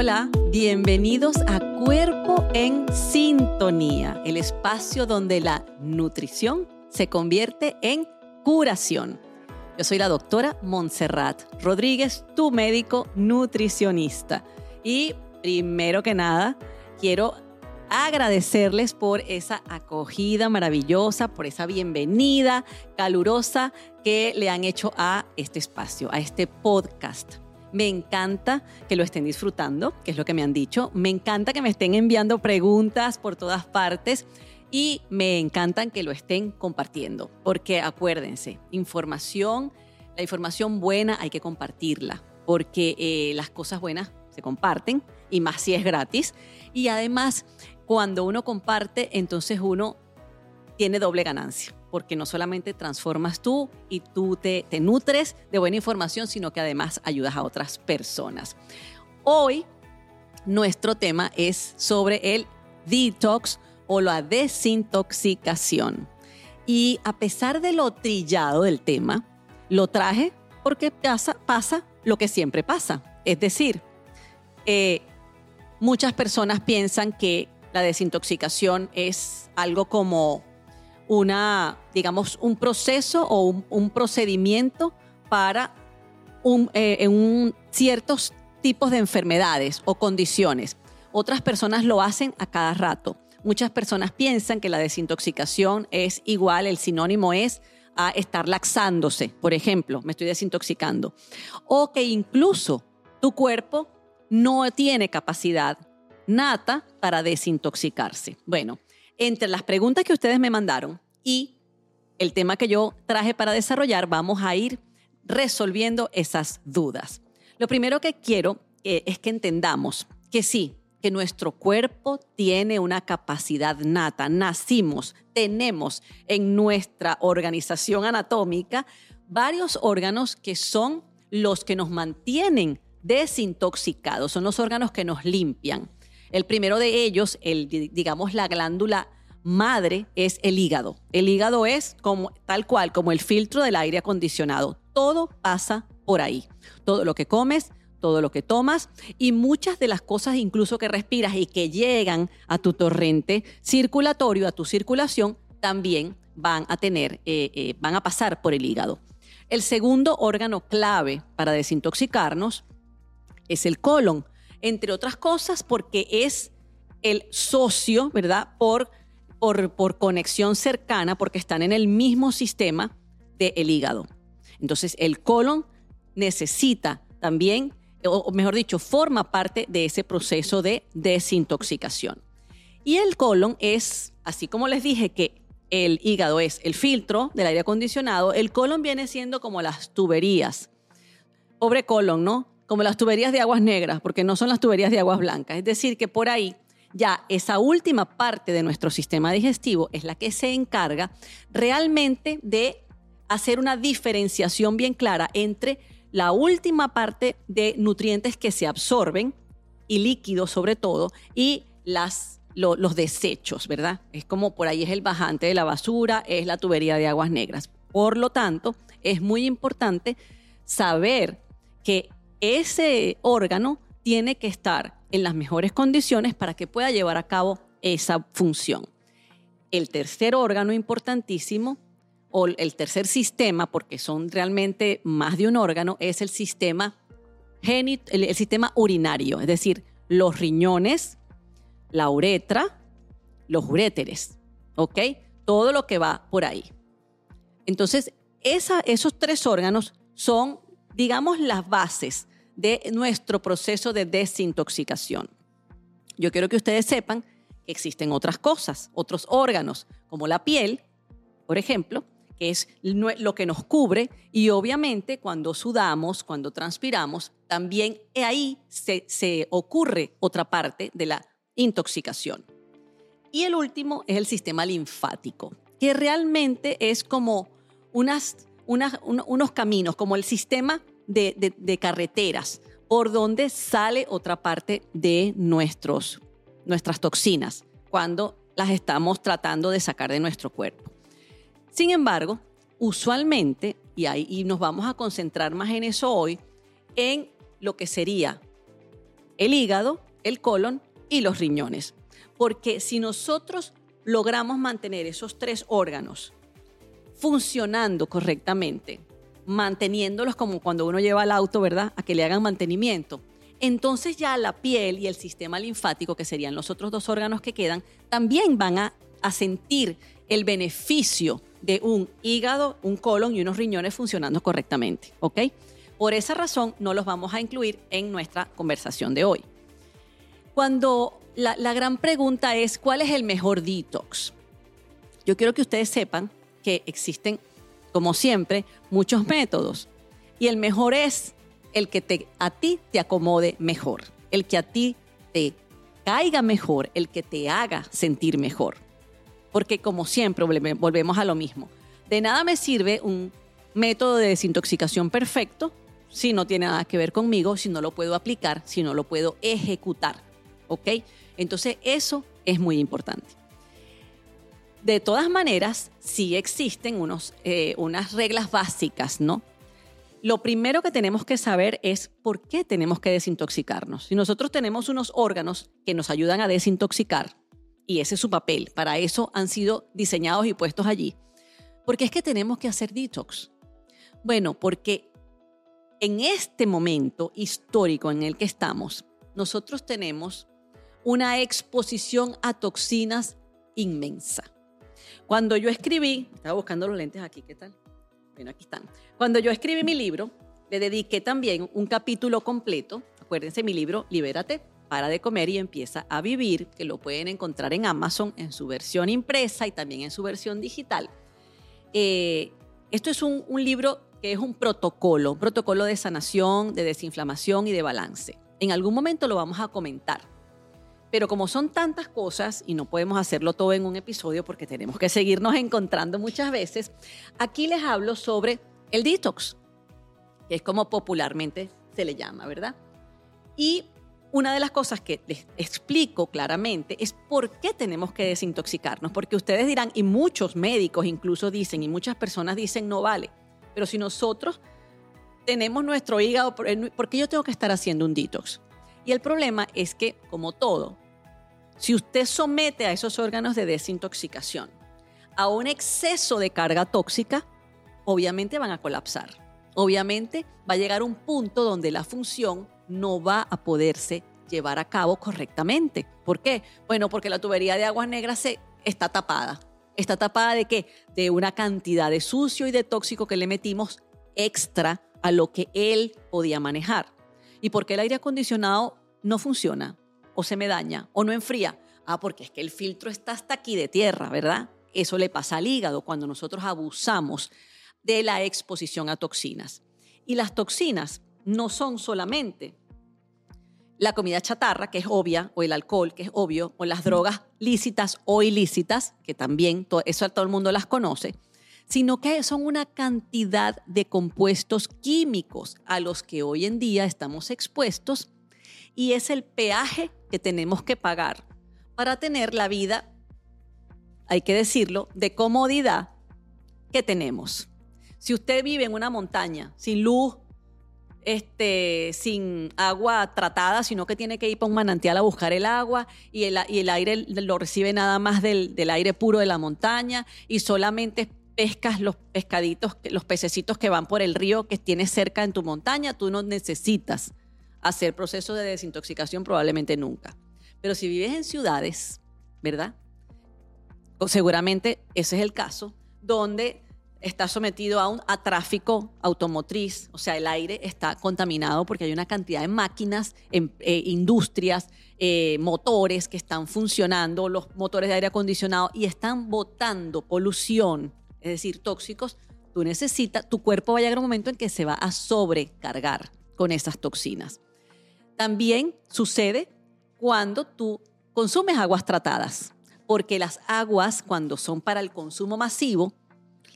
Hola, bienvenidos a Cuerpo en Sintonía, el espacio donde la nutrición se convierte en curación. Yo soy la doctora Montserrat Rodríguez, tu médico nutricionista. Y primero que nada, quiero agradecerles por esa acogida maravillosa, por esa bienvenida calurosa que le han hecho a este espacio, a este podcast. Me encanta que lo estén disfrutando, que es lo que me han dicho. Me encanta que me estén enviando preguntas por todas partes y me encantan que lo estén compartiendo, porque acuérdense, información, la información buena hay que compartirla, porque eh, las cosas buenas se comparten y más si es gratis. Y además, cuando uno comparte, entonces uno tiene doble ganancia, porque no solamente transformas tú y tú te, te nutres de buena información, sino que además ayudas a otras personas. Hoy nuestro tema es sobre el detox o la desintoxicación. Y a pesar de lo trillado del tema, lo traje porque pasa, pasa lo que siempre pasa. Es decir, eh, muchas personas piensan que la desintoxicación es algo como una, digamos, un proceso o un, procedimiento para un, eh, ciertos tipos de enfermedades o condiciones. Otras personas lo hacen a cada rato. Muchas personas piensan que la desintoxicación es igual, el sinónimo es a estar laxándose, por ejemplo, me estoy desintoxicando. O que incluso tu cuerpo no tiene capacidad nata para desintoxicarse. Bueno, entre las preguntas que ustedes me mandaron y el tema que yo traje para desarrollar, vamos a ir resolviendo esas dudas. Lo primero que quiero eh, es que entendamos que sí, que nuestro cuerpo tiene una capacidad nata, nacimos, tenemos en nuestra organización anatómica varios órganos que son los que nos mantienen desintoxicados, son los órganos que nos limpian. El primero de ellos, el, digamos la glándula madre, es el hígado. El hígado es como, tal cual como el filtro del aire acondicionado. Todo pasa por ahí. Todo lo que comes, todo lo que tomas y muchas de las cosas incluso que respiras y que llegan a tu torrente circulatorio, a tu circulación, también van a tener, eh, eh, van a pasar por el hígado. El segundo órgano clave para desintoxicarnos es el colon, entre otras cosas porque es el socio, ¿verdad? Por, por, conexión cercana, porque están en el mismo sistema del hígado. Entonces, el colon necesita también o mejor dicho, forma parte de ese proceso de desintoxicación. Y el colon es, así como les dije que el hígado es el filtro del aire acondicionado, el colon viene siendo como las tuberías. Pobre colon, ¿no? Como las tuberías de aguas negras, porque no son las tuberías de aguas blancas. Es decir, que por ahí ya esa última parte de nuestro sistema digestivo es la que se encarga realmente de hacer una diferenciación bien clara entre la última parte de nutrientes que se absorben y líquidos sobre todo y las, los desechos, ¿verdad? Es como por ahí es el bajante de la basura, es la tubería de aguas negras. Por lo tanto, es muy importante saber que ese órgano tiene que estar en las mejores condiciones para que pueda llevar a cabo esa función. El tercer órgano importantísimo o el tercer sistema, porque son realmente más de un órgano, es el sistema, el, sistema urinario, es decir, los riñones, la uretra, los uréteres, ¿ok? Todo lo que va por ahí. Entonces, esos tres órganos son, digamos, las bases de nuestro proceso de desintoxicación. Yo quiero que ustedes sepan que existen otras cosas, otros órganos, como la piel, por ejemplo, que es lo que nos cubre, y obviamente cuando sudamos, cuando transpiramos, también ahí se, ocurre otra parte de la intoxicación. Y el último es el sistema linfático, que realmente es como unos caminos, como el sistema de, carreteras, por donde sale otra parte de nuestros, nuestras toxinas cuando las estamos tratando de sacar de nuestro cuerpo. Sin embargo, usualmente, y, ahí, nos vamos a concentrar más en eso hoy, en lo que sería el hígado, el colon y los riñones. Porque si nosotros logramos mantener esos tres órganos funcionando correctamente, manteniéndolos como cuando uno lleva el auto, ¿verdad? A que le hagan mantenimiento. Entonces ya la piel y el sistema linfático, que serían los otros dos órganos que quedan, también van a, a sentir el beneficio de un hígado, un colon y unos riñones funcionando correctamente, ¿ok? Por esa razón no los vamos a incluir en nuestra conversación de hoy. Cuando la, la gran pregunta es, ¿cuál es el mejor detox? Yo quiero que ustedes sepan que existen, como siempre, muchos métodos. Y el mejor es el que te, a ti te acomode mejor, el que a ti te caiga mejor, el que te haga sentir mejor. Porque como siempre volvemos a lo mismo. De nada me sirve un método de desintoxicación perfecto si no tiene nada que ver conmigo, si no lo puedo aplicar, si no lo puedo ejecutar. ¿Ok? Entonces eso es muy importante. De todas maneras, sí existen unos, eh, unas reglas básicas, ¿no? Lo primero que tenemos que saber es por qué tenemos que desintoxicarnos. Si nosotros tenemos unos órganos que nos ayudan a desintoxicar, y ese es su papel, para eso han sido diseñados y puestos allí, ¿por qué es que tenemos que hacer detox? Bueno, porque en este momento histórico en el que estamos, nosotros tenemos una exposición a toxinas inmensa. Cuando yo escribí, estaba buscando los lentes aquí, ¿qué tal? Bueno, aquí están. Cuando yo escribí mi libro, le dediqué también un capítulo completo. Acuérdense, mi libro, Libérate, para de comer y empieza a vivir, que lo pueden encontrar en Amazon en su versión impresa y también en su versión digital. Eh, esto es un, un libro que es un protocolo, un protocolo de sanación, de desinflamación y de balance. En algún momento lo vamos a comentar. Pero como son tantas cosas y no podemos hacerlo todo en un episodio porque tenemos que seguirnos encontrando muchas veces, aquí les hablo sobre el detox, que es como popularmente se le llama, ¿verdad? Y una de las cosas que les explico claramente es por qué tenemos que desintoxicarnos, porque ustedes dirán, y muchos médicos incluso dicen, y muchas personas dicen, no vale, pero si nosotros tenemos nuestro hígado, ¿por qué yo tengo que estar haciendo un detox? Y el problema es que, como todo, si usted somete a esos órganos de desintoxicación a un exceso de carga tóxica, obviamente van a colapsar. Obviamente va a llegar un punto donde la función no va a poderse llevar a cabo correctamente. ¿Por qué? Bueno, porque la tubería de aguas negras está tapada. ¿Está tapada de qué? De una cantidad de sucio y de tóxico que le metimos extra a lo que él podía manejar. ¿Y por qué el aire acondicionado no funciona? ¿O se me daña? ¿O no enfría? Ah, porque es que el filtro está hasta aquí de tierra, ¿verdad? Eso le pasa al hígado cuando nosotros abusamos de la exposición a toxinas. Y las toxinas no son solamente la comida chatarra, que es obvia, o el alcohol, que es obvio, o las drogas lícitas o ilícitas, que también eso todo el mundo las conoce, sino que son una cantidad de compuestos químicos a los que hoy en día estamos expuestos y es el peaje que tenemos que pagar para tener la vida, hay que decirlo, de comodidad que tenemos. Si usted vive en una montaña sin luz, este, sin agua tratada, sino que tiene que ir para un manantial a buscar el agua y el, y el aire lo recibe nada más del, del, aire puro de la montaña y solamente pescas los pescaditos, los pececitos que van por el río que tienes cerca en tu montaña, tú no necesitas hacer proceso de desintoxicación probablemente nunca. Pero si vives en ciudades, ¿verdad? Seguramente ese es el caso, donde está sometido a, un, a tráfico automotriz, o sea, el aire está contaminado porque hay una cantidad de máquinas, en, eh, industrias, eh, motores que están funcionando, los motores de aire acondicionado y están botando polución es decir, tóxicos, tú necesitas, tu cuerpo va a llegar un momento en que se va a sobrecargar con esas toxinas. También sucede cuando tú consumes aguas tratadas, porque las aguas cuando son para el consumo masivo,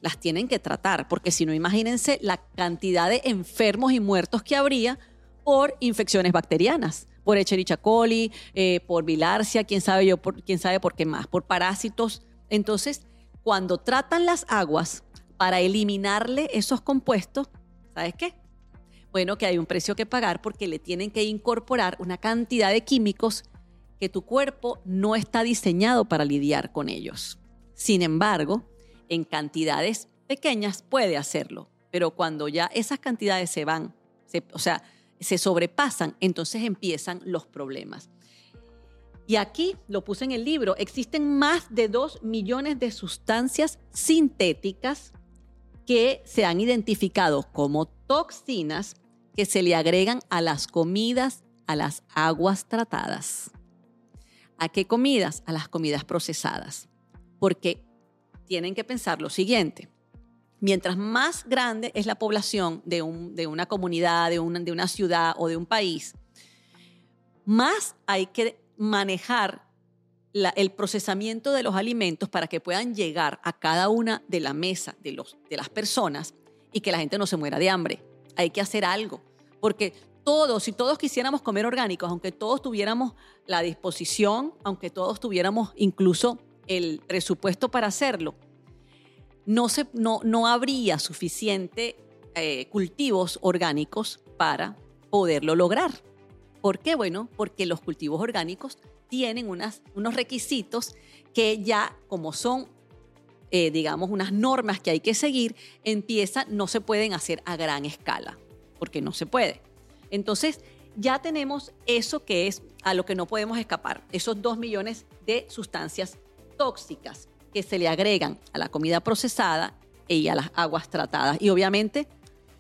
las tienen que tratar, porque si no, imagínense la cantidad de enfermos y muertos que habría por infecciones bacterianas, por Echerichia coli, eh, por bilarcia, quién sabe yo, quién sabe por qué más, por parásitos. Entonces, cuando tratan las aguas para eliminarle esos compuestos, ¿sabes qué? Bueno, que hay un precio que pagar porque le tienen que incorporar una cantidad de químicos que tu cuerpo no está diseñado para lidiar con ellos. Sin embargo, en cantidades pequeñas puede hacerlo, pero cuando ya esas cantidades se van, o sea, se sobrepasan, entonces empiezan los problemas. Y aquí lo puse en el libro, existen más de 2 millones de sustancias sintéticas que se han identificado como toxinas que se le agregan a las comidas, a las aguas tratadas. ¿A qué comidas? A las comidas procesadas. Porque tienen que pensar lo siguiente. Mientras más grande es la población de, una comunidad, de de una ciudad o de un país, más hay que manejar el procesamiento de los alimentos para que puedan llegar a cada una de la mesa de, los, de las personas y que la gente no se muera de hambre. Hay que hacer algo, porque todos, si todos quisiéramos comer orgánicos, aunque todos tuviéramos la disposición, aunque todos tuviéramos incluso el presupuesto para hacerlo, no, se, no, no habría suficiente eh, cultivos orgánicos para poderlo lograr. ¿Por qué? Bueno, porque los cultivos orgánicos tienen unos requisitos que ya como son, eh, digamos, unas normas que hay que seguir, empieza, no se pueden hacer a gran escala, porque no se puede. Entonces, ya tenemos eso que es a lo que no podemos escapar, esos dos millones de sustancias tóxicas que se le agregan a la comida procesada y a las aguas tratadas y obviamente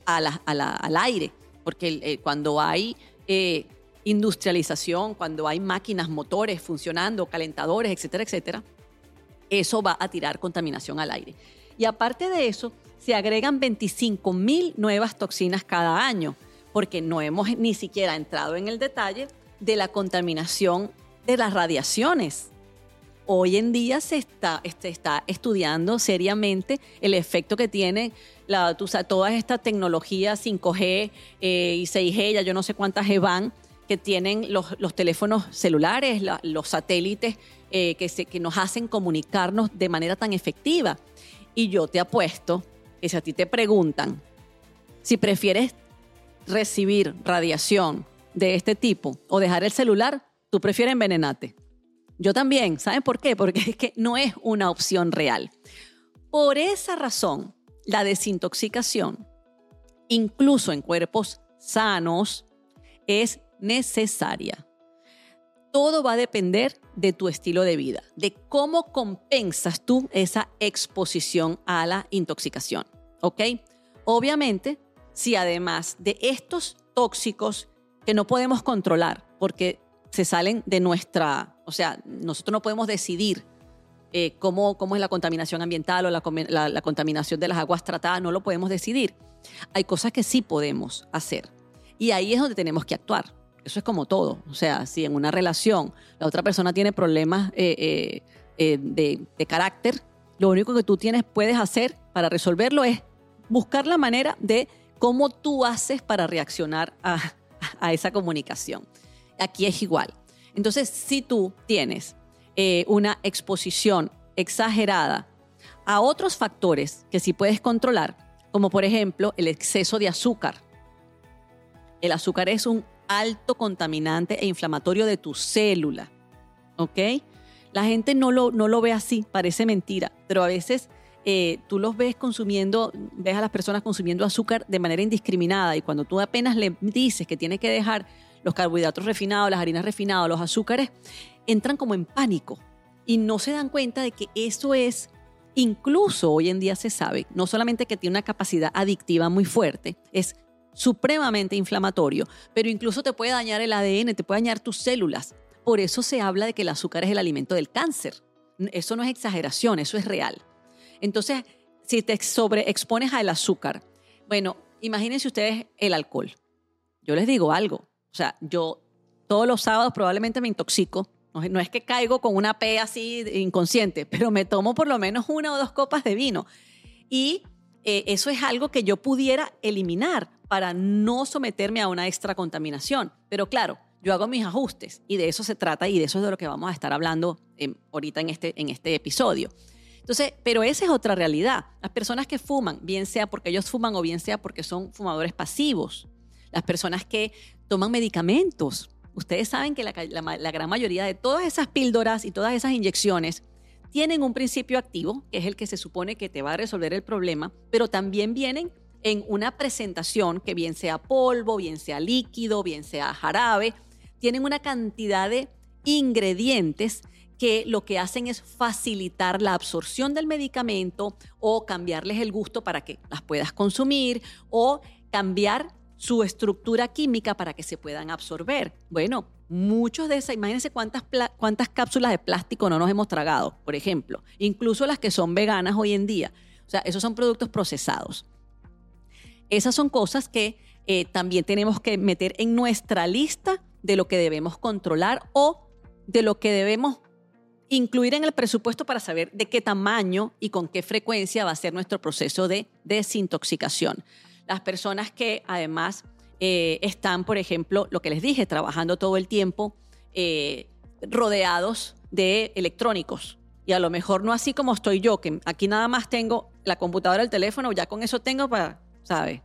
al aire, porque eh, cuando hay eh, industrialización, cuando hay máquinas, motores funcionando, calentadores, etcétera, etcétera, eso va a tirar contaminación al aire. Y aparte de eso, se agregan 25 mil nuevas toxinas cada año, porque no hemos ni siquiera entrado en el detalle de la contaminación de las radiaciones. Hoy en día se está, este, estudiando seriamente el efecto que tiene la, todas estas tecnologías 5G eh, y 6G, ya yo no sé cuántas van, que tienen los, teléfonos celulares, los satélites eh, que, que nos hacen comunicarnos de manera tan efectiva. Y yo te apuesto que si a ti te preguntan si prefieres recibir radiación de este tipo o dejar el celular, tú prefieres envenenarte. Yo también. ¿Saben por qué? Porque es que no es una opción real. Por esa razón, la desintoxicación, incluso en cuerpos sanos, es necesaria. Todo va a depender de tu estilo de vida, de cómo compensas tú esa exposición a la intoxicación. ¿Ok? Obviamente, si además de estos tóxicos que no podemos controlar porque se salen de nuestra, o sea, nosotros no podemos decidir eh, cómo, cómo, es la contaminación ambiental o la, la contaminación de las aguas tratadas, no lo podemos decidir. Hay cosas que sí podemos hacer. Y ahí es donde tenemos que actuar. Eso es como todo. O sea, si en una relación la otra persona tiene problemas eh, eh, eh, de, carácter, lo único que tú tienes, puedes hacer para resolverlo es buscar la manera de cómo tú haces para reaccionar a, a esa comunicación. Aquí es igual. Entonces, si tú tienes una exposición exagerada a otros factores que sí puedes controlar, como por ejemplo el exceso de azúcar. El azúcar es un alto contaminante e inflamatorio de tu célula. ¿Ok? La gente no lo, no lo ve así, parece mentira, pero a veces eh, tú los ves consumiendo, ves a las personas consumiendo azúcar de manera indiscriminada y cuando tú apenas le dices que tiene que dejar los carbohidratos refinados, las harinas refinadas, los azúcares, entran como en pánico y no se dan cuenta de que eso es, incluso hoy en día se sabe, no solamente que tiene una capacidad adictiva muy fuerte, es supremamente inflamatorio, pero incluso te puede dañar el ADN, te puede dañar tus células. Por eso se habla de que el azúcar es el alimento del cáncer. Eso no es exageración, eso es real. Entonces, si te sobreexpones al azúcar, bueno, imagínense ustedes el alcohol. Yo les digo algo, o sea, yo todos los sábados probablemente me intoxico. No es que caigo con una P así inconsciente, pero me tomo por lo menos una o dos copas de vino. Y eh, eso es algo que yo pudiera eliminar para no someterme a una extra contaminación. Pero claro, yo hago mis ajustes y de eso se trata y de eso es de lo que vamos a estar hablando em, ahorita en este, en este episodio. Entonces, pero esa es otra realidad. Las personas que fuman, bien sea porque ellos fuman o bien sea porque son fumadores pasivos, las personas que toman medicamentos. Ustedes saben que la gran mayoría de todas esas píldoras y todas esas inyecciones tienen un principio activo, que es el que se supone que te va a resolver el problema, pero también vienen en una presentación que bien sea polvo, bien sea líquido, bien sea jarabe, tienen una cantidad de ingredientes que lo que hacen es facilitar la absorción del medicamento o cambiarles el gusto para que las puedas consumir o cambiar su estructura química para que se puedan absorber. Bueno, muchos de esas, imagínense cuántas, cuántas cápsulas de plástico no nos hemos tragado, por ejemplo, incluso las que son veganas hoy en día. O sea, esos son productos procesados. Esas son cosas que eh, también tenemos que meter en nuestra lista de lo que debemos controlar o de lo que debemos incluir en el presupuesto para saber de qué tamaño y con qué frecuencia va a ser nuestro proceso de desintoxicación. Las personas que además eh, están, por ejemplo, lo que les dije, trabajando todo el tiempo eh, rodeados de electrónicos. Y a lo mejor no así como estoy yo, que aquí nada más tengo la computadora, el teléfono, ya con eso tengo para, ¿sabes?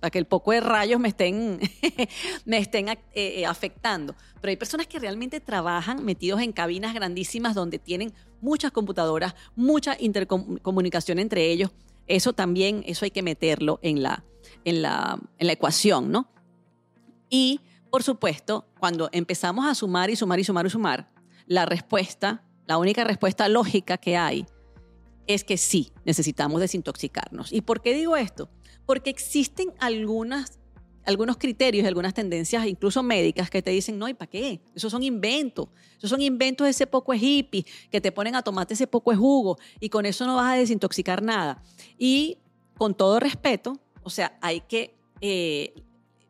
Para que el poco de rayos me estén, me estén eh, afectando. Pero hay personas que realmente trabajan metidos en cabinas grandísimas donde tienen muchas computadoras, mucha intercomunicación entre ellos. Eso también, eso hay que meterlo en la, en la, en la ecuación, ¿no? Y, por supuesto, cuando empezamos a sumar y sumar y sumar y sumar, la respuesta, la única respuesta lógica que hay es que sí, necesitamos desintoxicarnos. ¿Y por qué digo esto? Porque existen algunas, algunos criterios, algunas tendencias, incluso médicas, que te dicen, no, ¿y para qué? Esos son inventos. Esos son inventos de ese poco es hippie, que te ponen a tomarte ese poco jugo y con eso no vas a desintoxicar nada. Y con todo respeto, o sea, hay que eh,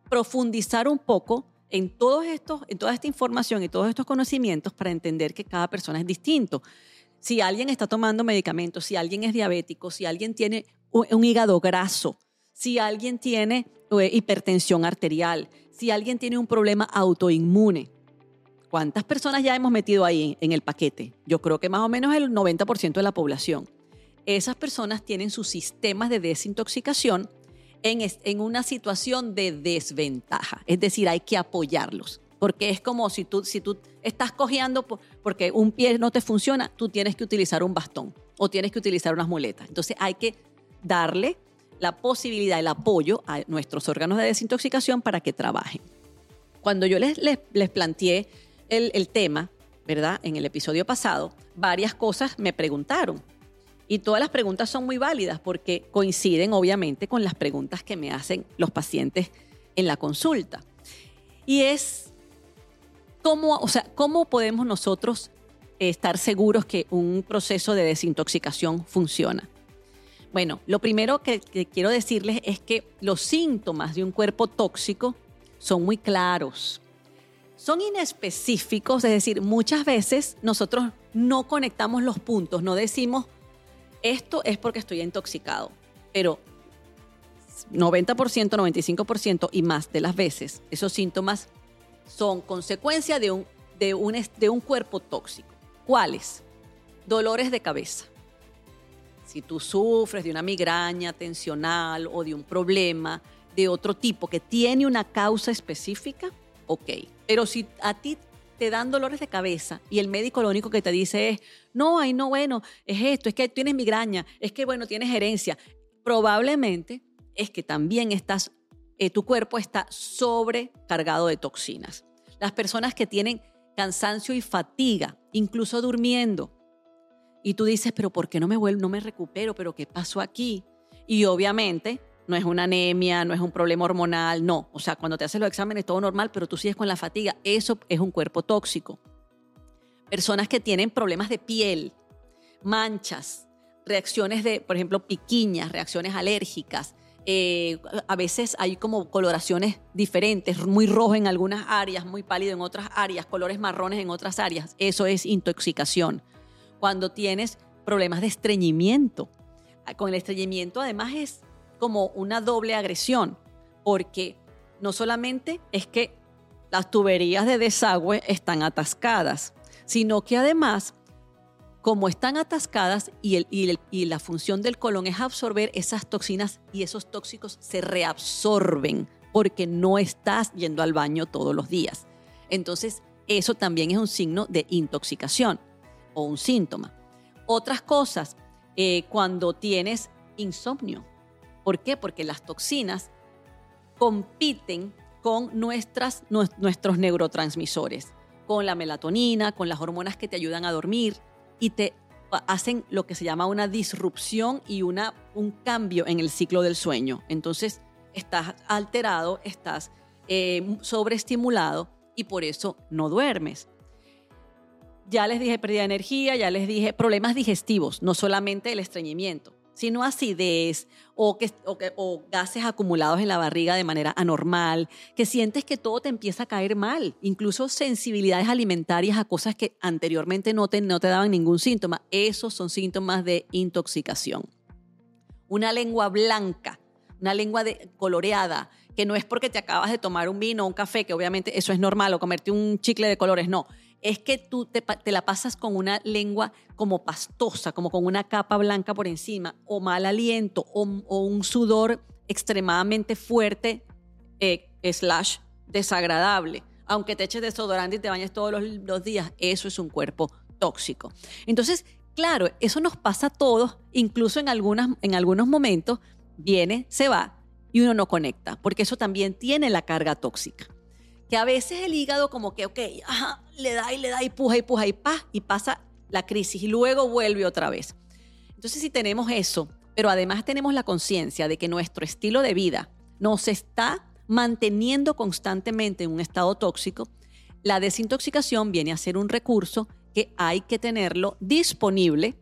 profundizar un poco en, todos estos, en toda esta información y todos estos conocimientos para entender que cada persona es distinto. Si alguien está tomando medicamentos, si alguien es diabético, si alguien tiene un, hígado graso, si alguien tiene eh, hipertensión arterial, si alguien tiene un problema autoinmune, ¿cuántas personas ya hemos metido ahí en el paquete? Yo creo que más o menos el 90% de la población. Esas personas tienen sus sistemas de desintoxicación en, una situación de desventaja. Es decir, hay que apoyarlos. Porque es como si tú, si tú estás cojeando porque un pie no te funciona, tú tienes que utilizar un bastón o tienes que utilizar unas muletas. Entonces hay que darle la posibilidad, el apoyo a nuestros órganos de desintoxicación para que trabajen. Cuando yo les, les, planteé el, el tema, ¿verdad? En el episodio pasado, varias cosas me preguntaron. Y todas las preguntas son muy válidas porque coinciden obviamente con las preguntas que me hacen los pacientes en la consulta. Y es cómo, o sea, cómo podemos nosotros estar seguros que un proceso de desintoxicación funciona. Bueno, lo primero que, quiero decirles es que los síntomas de un cuerpo tóxico son muy claros. Son inespecíficos, es decir, muchas veces nosotros no conectamos los puntos, no decimos esto es porque estoy intoxicado, pero 90%, 95% y más de las veces esos síntomas son consecuencia de un, de un, de un cuerpo tóxico. ¿Cuáles? Dolores de cabeza. Si tú sufres de una migraña tensional o de un problema de otro tipo que tiene una causa específica, ok. Pero si a ti te dan dolores de cabeza y el médico lo único que te dice es, no, ay, no, bueno, es esto, es que tienes migraña, es que, bueno, tienes herencia. Probablemente es que también estás, eh, tu cuerpo está sobrecargado de toxinas. Las personas que tienen cansancio y fatiga, incluso durmiendo, y tú dices, pero ¿por qué no me vuelvo, no me recupero? ¿Pero qué pasó aquí? Y obviamente no es una anemia, no es un problema hormonal, no. O sea, cuando te haces los exámenes todo normal, pero tú sigues con la fatiga, eso es un cuerpo tóxico. Personas que tienen problemas de piel, manchas, reacciones de, por ejemplo, piquiñas, reacciones alérgicas. Eh, a veces hay como coloraciones diferentes, muy rojo en algunas áreas, muy pálido en otras áreas, colores marrones en otras áreas. Eso es intoxicación. Cuando tienes problemas de estreñimiento, con el estreñimiento además es como una doble agresión, porque no solamente es que las tuberías de desagüe están atascadas, sino que además, como están atascadas y, el, y, la función del colon es absorber esas toxinas y esos tóxicos se reabsorben porque no estás yendo al baño todos los días. Entonces, eso también es un signo de intoxicación o un síntoma. Otras cosas, eh, cuando tienes insomnio. ¿Por qué? Porque las toxinas compiten con nuestras, nuestros neurotransmisores, con la melatonina, con las hormonas que te ayudan a dormir y te hacen lo que se llama una disrupción y una, un cambio en el ciclo del sueño. Entonces, estás alterado, estás eh, sobreestimulado y por eso no duermes. Ya les dije pérdida de energía, ya les dije problemas digestivos, no solamente el estreñimiento, sino acidez o, que, o, gases acumulados en la barriga de manera anormal, que sientes que todo te empieza a caer mal, incluso sensibilidades alimentarias a cosas que anteriormente no te, no te daban ningún síntoma. Esos son síntomas de intoxicación. Una lengua blanca, una lengua de, coloreada, que no es porque te acabas de tomar un vino o un café, que obviamente eso es normal, o comerte un chicle de colores, no. Es que tú te, la pasas con una lengua como pastosa, como con una capa blanca por encima, o mal aliento, o, un sudor extremadamente fuerte, eh, slash desagradable. Aunque te eches desodorante y te bañes todos los, días, eso es un cuerpo tóxico. Entonces, claro, eso nos pasa a todos, incluso en, algunas, en algunos momentos, viene, se va, y uno no conecta, porque eso también tiene la carga tóxica. Que a veces el hígado como que, ok, le da y le da y puja y puja y pa, y pasa la crisis y luego vuelve otra vez. Entonces si tenemos eso, pero además tenemos la conciencia de que nuestro estilo de vida nos está manteniendo constantemente en un estado tóxico, la desintoxicación viene a ser un recurso que hay que tenerlo disponible,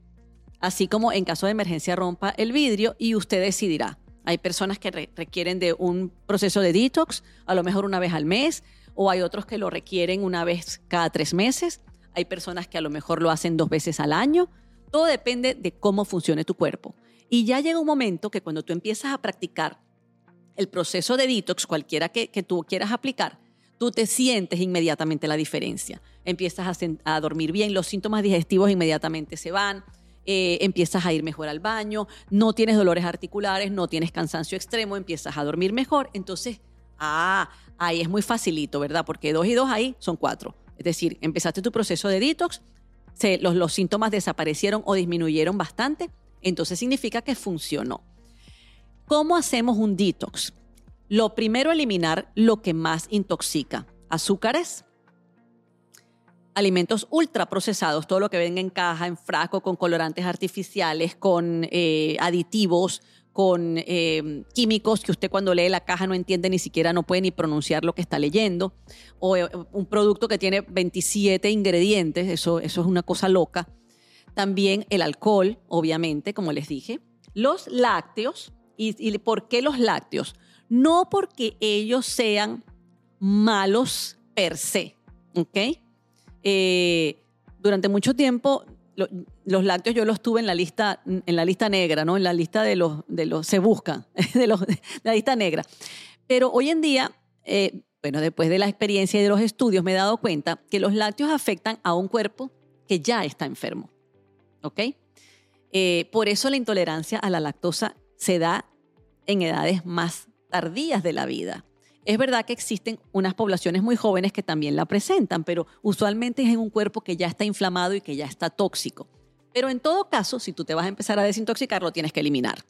así como en caso de emergencia rompa el vidrio y usted decidirá hay personas que requieren de un proceso de detox, a lo mejor una vez al mes, o hay otros que lo requieren una vez cada tres meses. Hay personas que a lo mejor lo hacen dos veces al año. Todo depende de cómo funcione tu cuerpo. Y ya llega un momento que cuando tú empiezas a practicar el proceso de detox, cualquiera que, tú quieras aplicar, tú te sientes inmediatamente la diferencia. Empiezas a, a dormir bien, los síntomas digestivos inmediatamente se van eh, empiezas a ir mejor al baño, no tienes dolores articulares, no tienes cansancio extremo, empiezas a dormir mejor. Entonces, ah, ahí es muy facilito, ¿verdad? Porque dos y dos ahí son cuatro. Es decir, empezaste tu proceso de detox, los, los síntomas desaparecieron o disminuyeron bastante, entonces significa que funcionó. ¿Cómo hacemos un detox? Lo primero, eliminar lo que más intoxica. Azúcares, alimentos ultraprocesados, todo lo que venga en caja, en frasco, con colorantes artificiales, con eh, aditivos, con eh, químicos que usted cuando lee la caja no entiende ni siquiera, no puede ni pronunciar lo que está leyendo, o eh, un producto que tiene 27 ingredientes, eso, eso es una cosa loca. También el alcohol, obviamente, como les dije. Los lácteos, ¿y, y por qué los lácteos? No porque ellos sean malos per se, ¿ok? Eh, durante mucho tiempo los lácteos yo los tuve en la lista, en la lista negra, ¿no? En la lista de los, de los se buscan, de, los, la lista negra. Pero hoy en día, eh, bueno, después de la experiencia y de los estudios me he dado cuenta que los lácteos afectan a un cuerpo que ya está enfermo, ¿ok? Eh, por eso la intolerancia a la lactosa se da en edades más tardías de la vida. Es verdad que existen unas poblaciones muy jóvenes que también la presentan, pero usualmente es en un cuerpo que ya está inflamado y que ya está tóxico. Pero en todo caso, si tú te vas a empezar a desintoxicar, lo tienes que eliminar.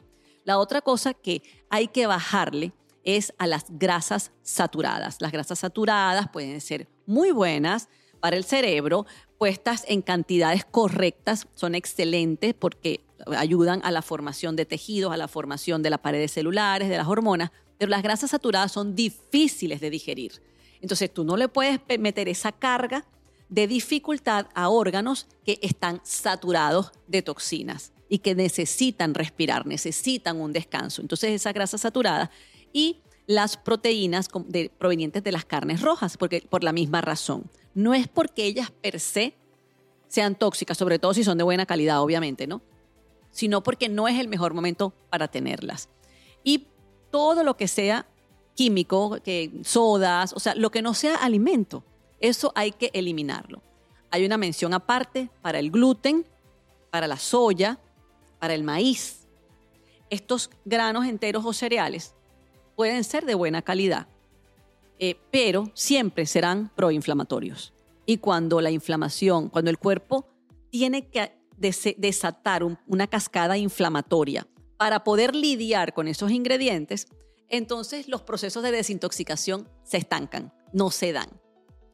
La otra cosa que hay que bajarle es a las grasas saturadas. Las grasas saturadas pueden ser muy buenas para el cerebro, puestas en cantidades correctas, son excelentes porque ayudan a la formación de tejidos, a la formación de las paredes celulares, de las hormonas, pero las grasas saturadas son difíciles de digerir. Entonces tú no le puedes meter esa carga de dificultad a órganos que están saturados de toxinas y que necesitan respirar, necesitan un descanso. Entonces esa grasa saturada y las proteínas provenientes de las carnes rojas, porque por la misma razón. No es porque ellas per se sean tóxicas, sobre todo si son de buena calidad, obviamente, ¿no? Sino porque no es el mejor momento para tenerlas. Y todo lo que sea químico, que sodas, o sea, lo que no sea alimento, eso hay que eliminarlo. Hay una mención aparte para el gluten, para la soya, para el maíz. Estos granos enteros o cereales pueden ser de buena calidad, eh, pero siempre serán proinflamatorios. Y cuando la inflamación, cuando el cuerpo tiene que desatar una cascada inflamatoria para poder lidiar con esos ingredientes, entonces los procesos de desintoxicación se estancan, no se dan.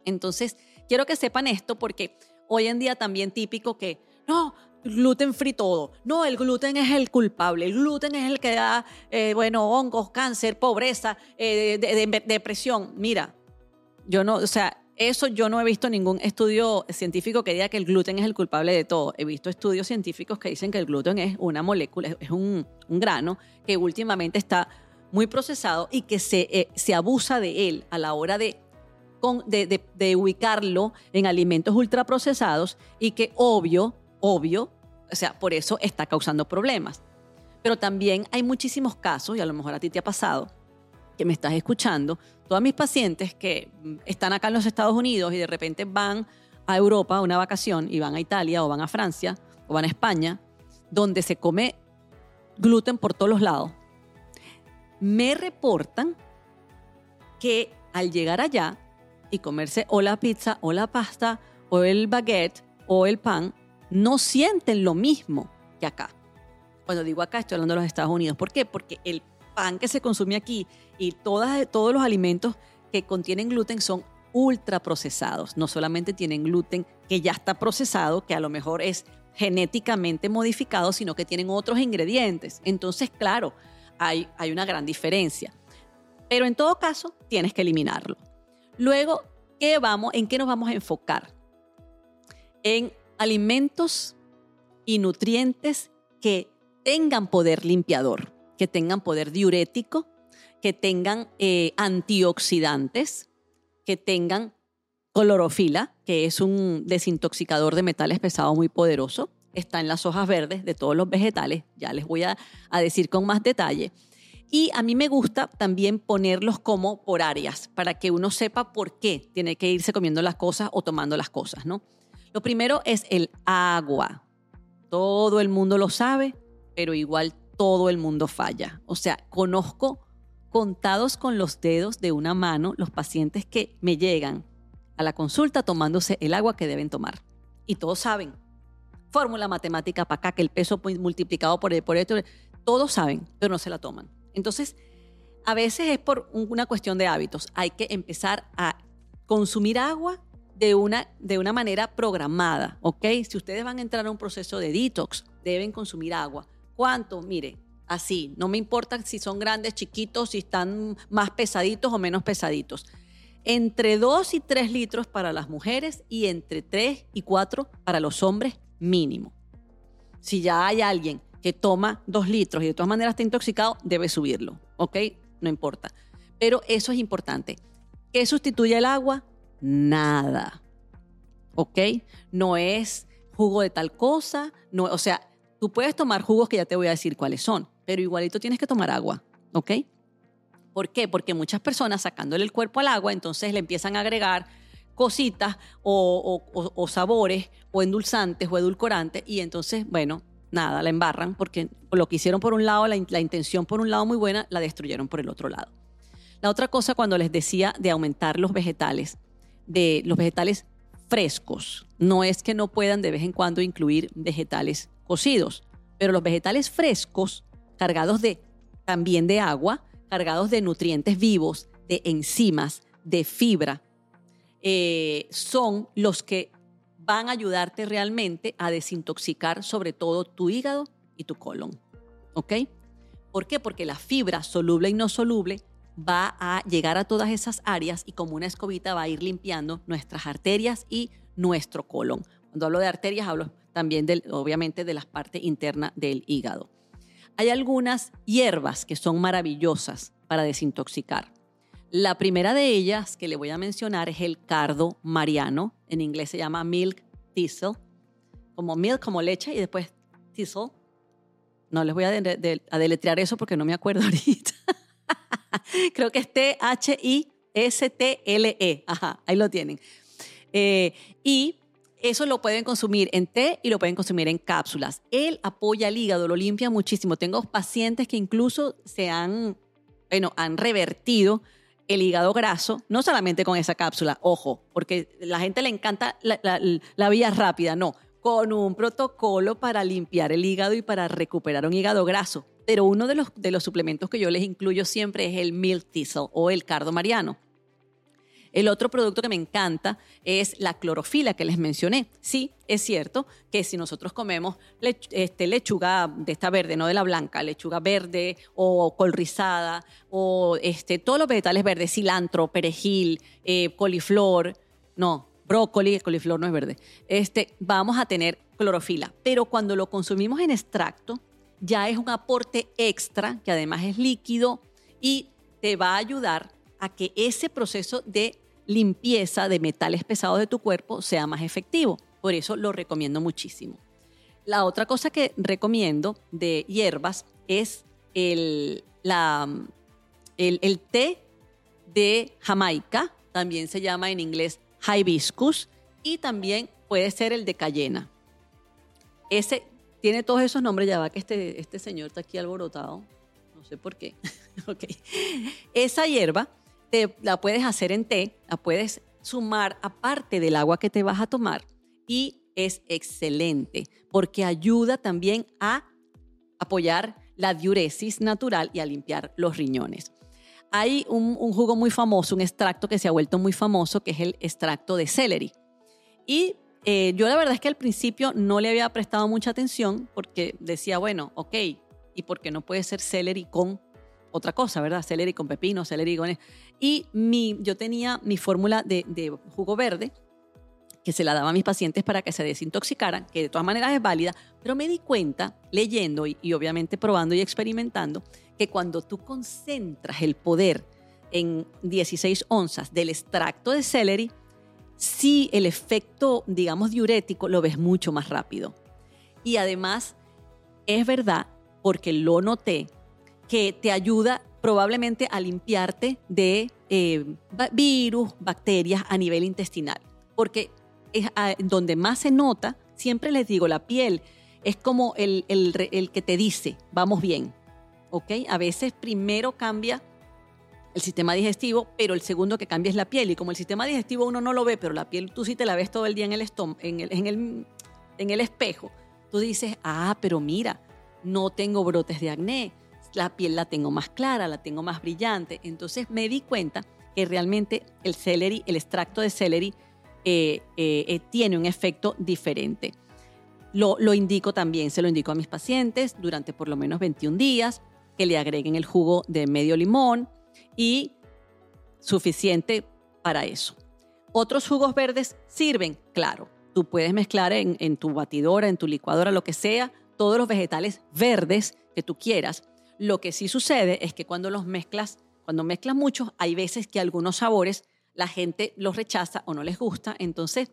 Entonces, quiero que sepan esto porque hoy en día también típico que, no, gluten free todo. No, el gluten es el culpable. El gluten es el que da, eh, bueno, hongos, cáncer, pobreza, eh, depresión. Mira, yo no, o sea, eso yo no he visto ningún estudio científico que diga que el gluten es el culpable de todo. He visto estudios científicos que dicen que el gluten es una molécula, es un, grano que últimamente está muy procesado y que se, eh, se abusa de él a la hora de de, de, ubicarlo en alimentos ultraprocesados y que obvio obvio, o sea, por eso está causando problemas. Pero también hay muchísimos casos, y a lo mejor a ti te ha pasado, que me estás escuchando, todos mis pacientes que están acá en los Estados Unidos y de repente van a Europa una vacación y van a Italia o van a Francia o van a España, donde se come gluten por todos los lados, me reportan que al llegar allá y comerse o la pizza o la pasta o el baguette o el pan, no sienten lo mismo que acá. Cuando digo acá, estoy hablando de los Estados Unidos. ¿Por qué? Porque el pan que se consume aquí y todos los alimentos que contienen gluten son ultraprocesados. No solamente tienen gluten que ya está procesado, que a lo mejor es genéticamente modificado, sino que tienen otros ingredientes. Entonces, claro, hay, hay una gran diferencia. Pero en todo caso, tienes que eliminarlo. Luego, ¿qué vamos, ¿en qué nos vamos a enfocar? En alimentos y nutrientes que tengan poder limpiador, que tengan poder diurético, que tengan eh, antioxidantes, que tengan clorofila, que es un desintoxicador de metales pesados muy poderoso. Está en las hojas verdes de todos los vegetales, ya les voy a, a decir con más detalle. Y a mí me gusta también ponerlos como por áreas, para que uno sepa por qué tiene que irse comiendo las cosas o tomando las cosas, ¿no? Lo primero es el agua. Todo el mundo lo sabe, pero igual todo el mundo falla. O sea, conozco contados con los dedos de una mano los pacientes que me llegan a la consulta tomándose el agua que deben tomar. Y todos saben. Fórmula matemática para acá, que el peso multiplicado por, el, por esto, todos saben, pero no se la toman. Entonces, a veces es por una cuestión de hábitos. Hay que empezar a consumir agua de una, de una manera programada, ¿ok? Si ustedes van a entrar a un proceso de detox, deben consumir agua. ¿Cuánto? Mire, así, no me importa si son grandes, chiquitos, si están más pesaditos o menos pesaditos. Entre 2 y 3 litros para las mujeres y entre 3 y 4 para los hombres mínimo. Si ya hay alguien que toma 2 litros y de todas maneras está intoxicado, debe subirlo, ¿ok? No importa. Pero eso es importante. ¿Qué sustituye el agua? nada. ¿Ok? No es jugo de tal cosa, no, o sea, tú puedes tomar jugos que ya te voy a decir cuáles son, pero igualito tienes que tomar agua, ¿ok? ¿Por qué? Porque muchas personas sacándole el cuerpo al agua, entonces le empiezan a agregar cositas o, sabores o endulzantes o edulcorantes y entonces, bueno, nada, la embarran porque lo que hicieron por un lado, la, la intención por un lado muy buena, la destruyeron por el otro lado. La otra cosa cuando les decía de aumentar los vegetales, de los vegetales frescos. No es que no puedan de vez en cuando incluir vegetales cocidos, pero los vegetales frescos, cargados de también de agua, cargados de nutrientes vivos, de enzimas, de fibra, eh, son los que van a ayudarte realmente a desintoxicar sobre todo tu hígado y tu colon. ¿Ok? ¿Por qué? Porque la fibra soluble y no soluble va a llegar a todas esas áreas y como una escobita va a ir limpiando nuestras arterias y nuestro colon. Cuando hablo de arterias hablo también del, obviamente de las partes internas del hígado. Hay algunas hierbas que son maravillosas para desintoxicar. La primera de ellas que le voy a mencionar es el cardo mariano, en inglés se llama milk thistle, como milk como leche y después thistle. No les voy a, a deletrear eso porque no me acuerdo ahorita. Creo que es T-H-I-S-T-L-E. Ajá, ahí lo tienen. Eh, y eso lo pueden consumir en té y lo pueden consumir en cápsulas. Él apoya el hígado, lo limpia muchísimo. Tengo pacientes que incluso se han, bueno, han revertido el hígado graso, no solamente con esa cápsula, ojo, porque la gente le encanta la, vía rápida, no, con un protocolo para limpiar el hígado y para recuperar un hígado graso. Pero uno de los, de los suplementos que yo les incluyo siempre es el milk thistle o el cardo mariano. El otro producto que me encanta es la clorofila que les mencioné. Sí, es cierto que si nosotros comemos este, lechuga de esta verde, no de la blanca, lechuga verde o col rizada o este, todos los vegetales verdes, cilantro, perejil, eh, coliflor, no, brócoli, coliflor no es verde, este, vamos a tener clorofila. Pero cuando lo consumimos en extracto, ya es un aporte extra que además es líquido y te va a ayudar a que ese proceso de limpieza de metales pesados de tu cuerpo sea más efectivo. Por eso lo recomiendo muchísimo. La otra cosa que recomiendo de hierbas es el, la, el, té de Jamaica, también se llama en inglés hibiscus, y también puede ser el de cayena. Ese tiene todos esos nombres, ya va que este, este señor está aquí alborotado, no sé por qué. okay. Esa hierba la puedes hacer en té, la puedes sumar aparte del agua que te vas a tomar y es excelente porque ayuda también a apoyar la diuresis natural y a limpiar los riñones. Hay un, jugo muy famoso, un extracto que se ha vuelto muy famoso, que es el extracto de celery. Y eh, yo la verdad es que al principio no le había prestado mucha atención porque decía, bueno, ok, ¿y por qué no puede ser celery con otra cosa, ¿verdad? Celery con pepino, celery con... Y mi, yo tenía mi fórmula de, jugo verde, que se la daba a mis pacientes para que se desintoxicaran, que de todas maneras es válida, pero me di cuenta, leyendo y, obviamente probando y experimentando, que cuando tú concentras el poder en 16 onzas del extracto de celery, sí el efecto, digamos, diurético lo ves mucho más rápido. Y además, es verdad, porque lo noté, que te ayuda probablemente a limpiarte de eh, virus, bacterias a nivel intestinal. Porque es donde más se nota, siempre les digo, la piel es como el, el, que te dice, vamos bien. ¿Ok? A veces primero cambia el sistema digestivo, pero el segundo que cambia es la piel. Y como el sistema digestivo uno no lo ve, pero la piel tú sí te la ves todo el día en el, en el, en el, en el espejo, tú dices, ah, pero mira, no tengo brotes de acné, la piel la tengo más clara, la tengo más brillante. Entonces me di cuenta que realmente el celery, el extracto de celery, eh, eh, eh, tiene un efecto diferente. Lo, lo, indico también, se lo indico a mis pacientes durante por lo menos 21 días, que le agreguen el jugo de medio limón y suficiente para eso. Otros jugos verdes sirven, claro. Tú puedes mezclar en, en tu batidora, en tu licuadora, lo que sea, todos los vegetales verdes que tú quieras lo que sí sucede es que cuando los mezclas, cuando mezclas muchos, hay veces que algunos sabores la gente los rechaza o no les gusta, entonces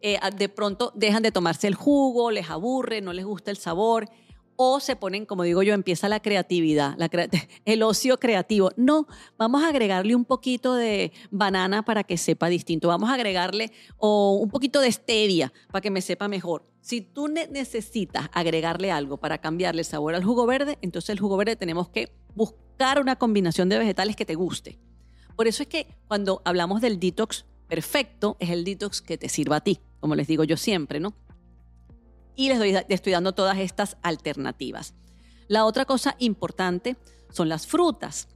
eh, de pronto dejan de tomarse el jugo, les aburre, no les gusta el sabor o se ponen, como digo yo, empieza la creatividad, el ocio creativo. No, vamos a agregarle un poquito de banana para que sepa distinto. Vamos a agregarle o un poquito de stevia para que me sepa mejor. Si tú necesitas agregarle algo para cambiarle el sabor al jugo verde, entonces el jugo verde tenemos que buscar una combinación de vegetales que te guste. Por eso es que cuando hablamos del detox perfecto, es el detox que te sirva a ti, como les digo yo siempre, ¿no? Y les, estoy dando todas estas alternativas. La otra cosa importante son las frutas.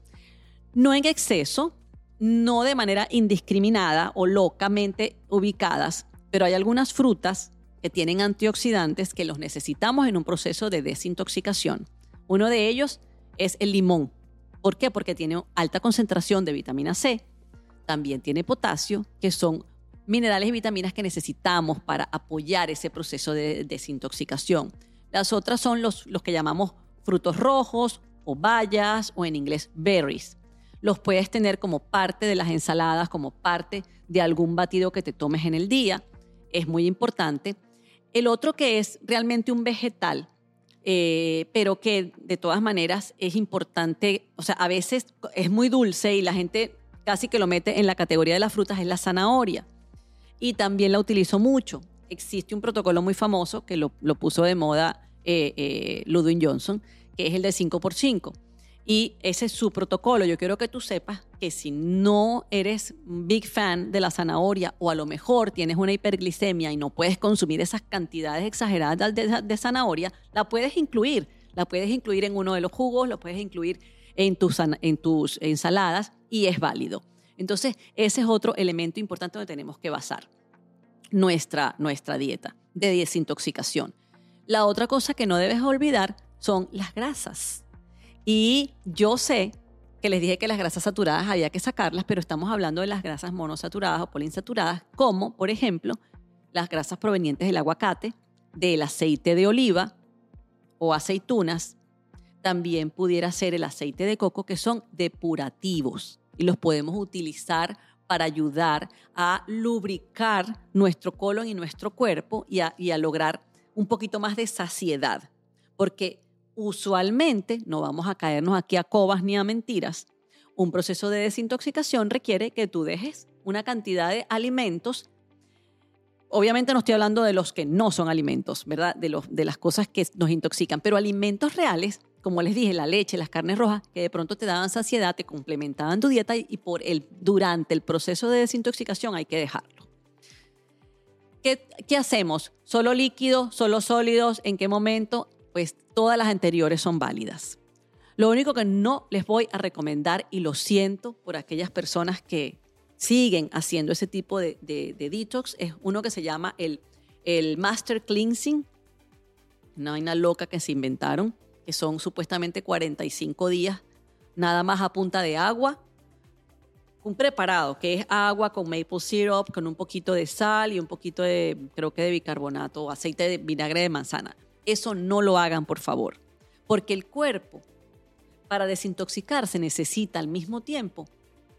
No en exceso, no de manera indiscriminada o locamente ubicadas, pero hay algunas frutas que tienen antioxidantes que los necesitamos en un proceso de desintoxicación. Uno de ellos es el limón. ¿Por qué? Porque tiene alta concentración de vitamina C, también tiene potasio, que son minerales y vitaminas que necesitamos para apoyar ese proceso de desintoxicación. Las otras son los, los que llamamos frutos rojos o bayas o en inglés berries. Los puedes tener como parte de las ensaladas, como parte de algún batido que te tomes en el día. Es muy importante. El otro que es realmente un vegetal, eh, pero que de todas maneras es importante, o sea, a veces es muy dulce y la gente casi que lo mete en la categoría de las frutas, es la zanahoria y también la utilizo mucho. Existe un protocolo muy famoso que lo, puso de moda eh, eh, Ludwig Johnson, que es el de 5x5. Y ese es su protocolo. Yo quiero que tú sepas que si no eres big fan de la zanahoria o a lo mejor tienes una hiperglicemia y no puedes consumir esas cantidades exageradas de, zanahoria, la puedes incluir. La puedes incluir en uno de los jugos, lo puedes incluir en tus ensaladas y es válido. Entonces, ese es otro elemento importante donde tenemos que basar nuestra, nuestra dieta de desintoxicación. La otra cosa que no debes olvidar son las grasas. Y yo sé que les dije que las grasas saturadas había que sacarlas, pero estamos hablando de las grasas monosaturadas o poliinsaturadas, como por ejemplo las grasas provenientes del aguacate, del aceite de oliva o aceitunas. También pudiera ser el aceite de coco, que son depurativos y los podemos utilizar para ayudar a lubricar nuestro colon y nuestro cuerpo y a, y a lograr un poquito más de saciedad. Porque usualmente, no vamos a caernos aquí a cobas ni a mentiras, un proceso de desintoxicación requiere que tú dejes una cantidad de alimentos. Obviamente no estoy hablando de los que no son alimentos, ¿verdad? De, los, de las cosas que nos intoxican, pero alimentos reales, como les dije, la leche, las carnes rojas, que de pronto te daban saciedad, te complementaban tu dieta y, por el, durante el proceso de desintoxicación hay que dejarlo. ¿Qué, ¿Qué hacemos? ¿Solo líquidos? ¿Solo sólidos? ¿En qué momento? pues todas las anteriores son válidas. Lo único que no les voy a recomendar, y lo siento por aquellas personas que siguen haciendo ese tipo de, detox, es uno que se llama el, el Master Cleansing, una vaina loca que se inventaron, que son supuestamente 45 días nada más a punta de agua. Un preparado, que es agua con maple syrup, con un poquito de sal y un poquito de, creo que de bicarbonato o aceite de vinagre de manzana. Eso no lo hagan, por favor, porque el cuerpo, para desintoxicarse, necesita al mismo tiempo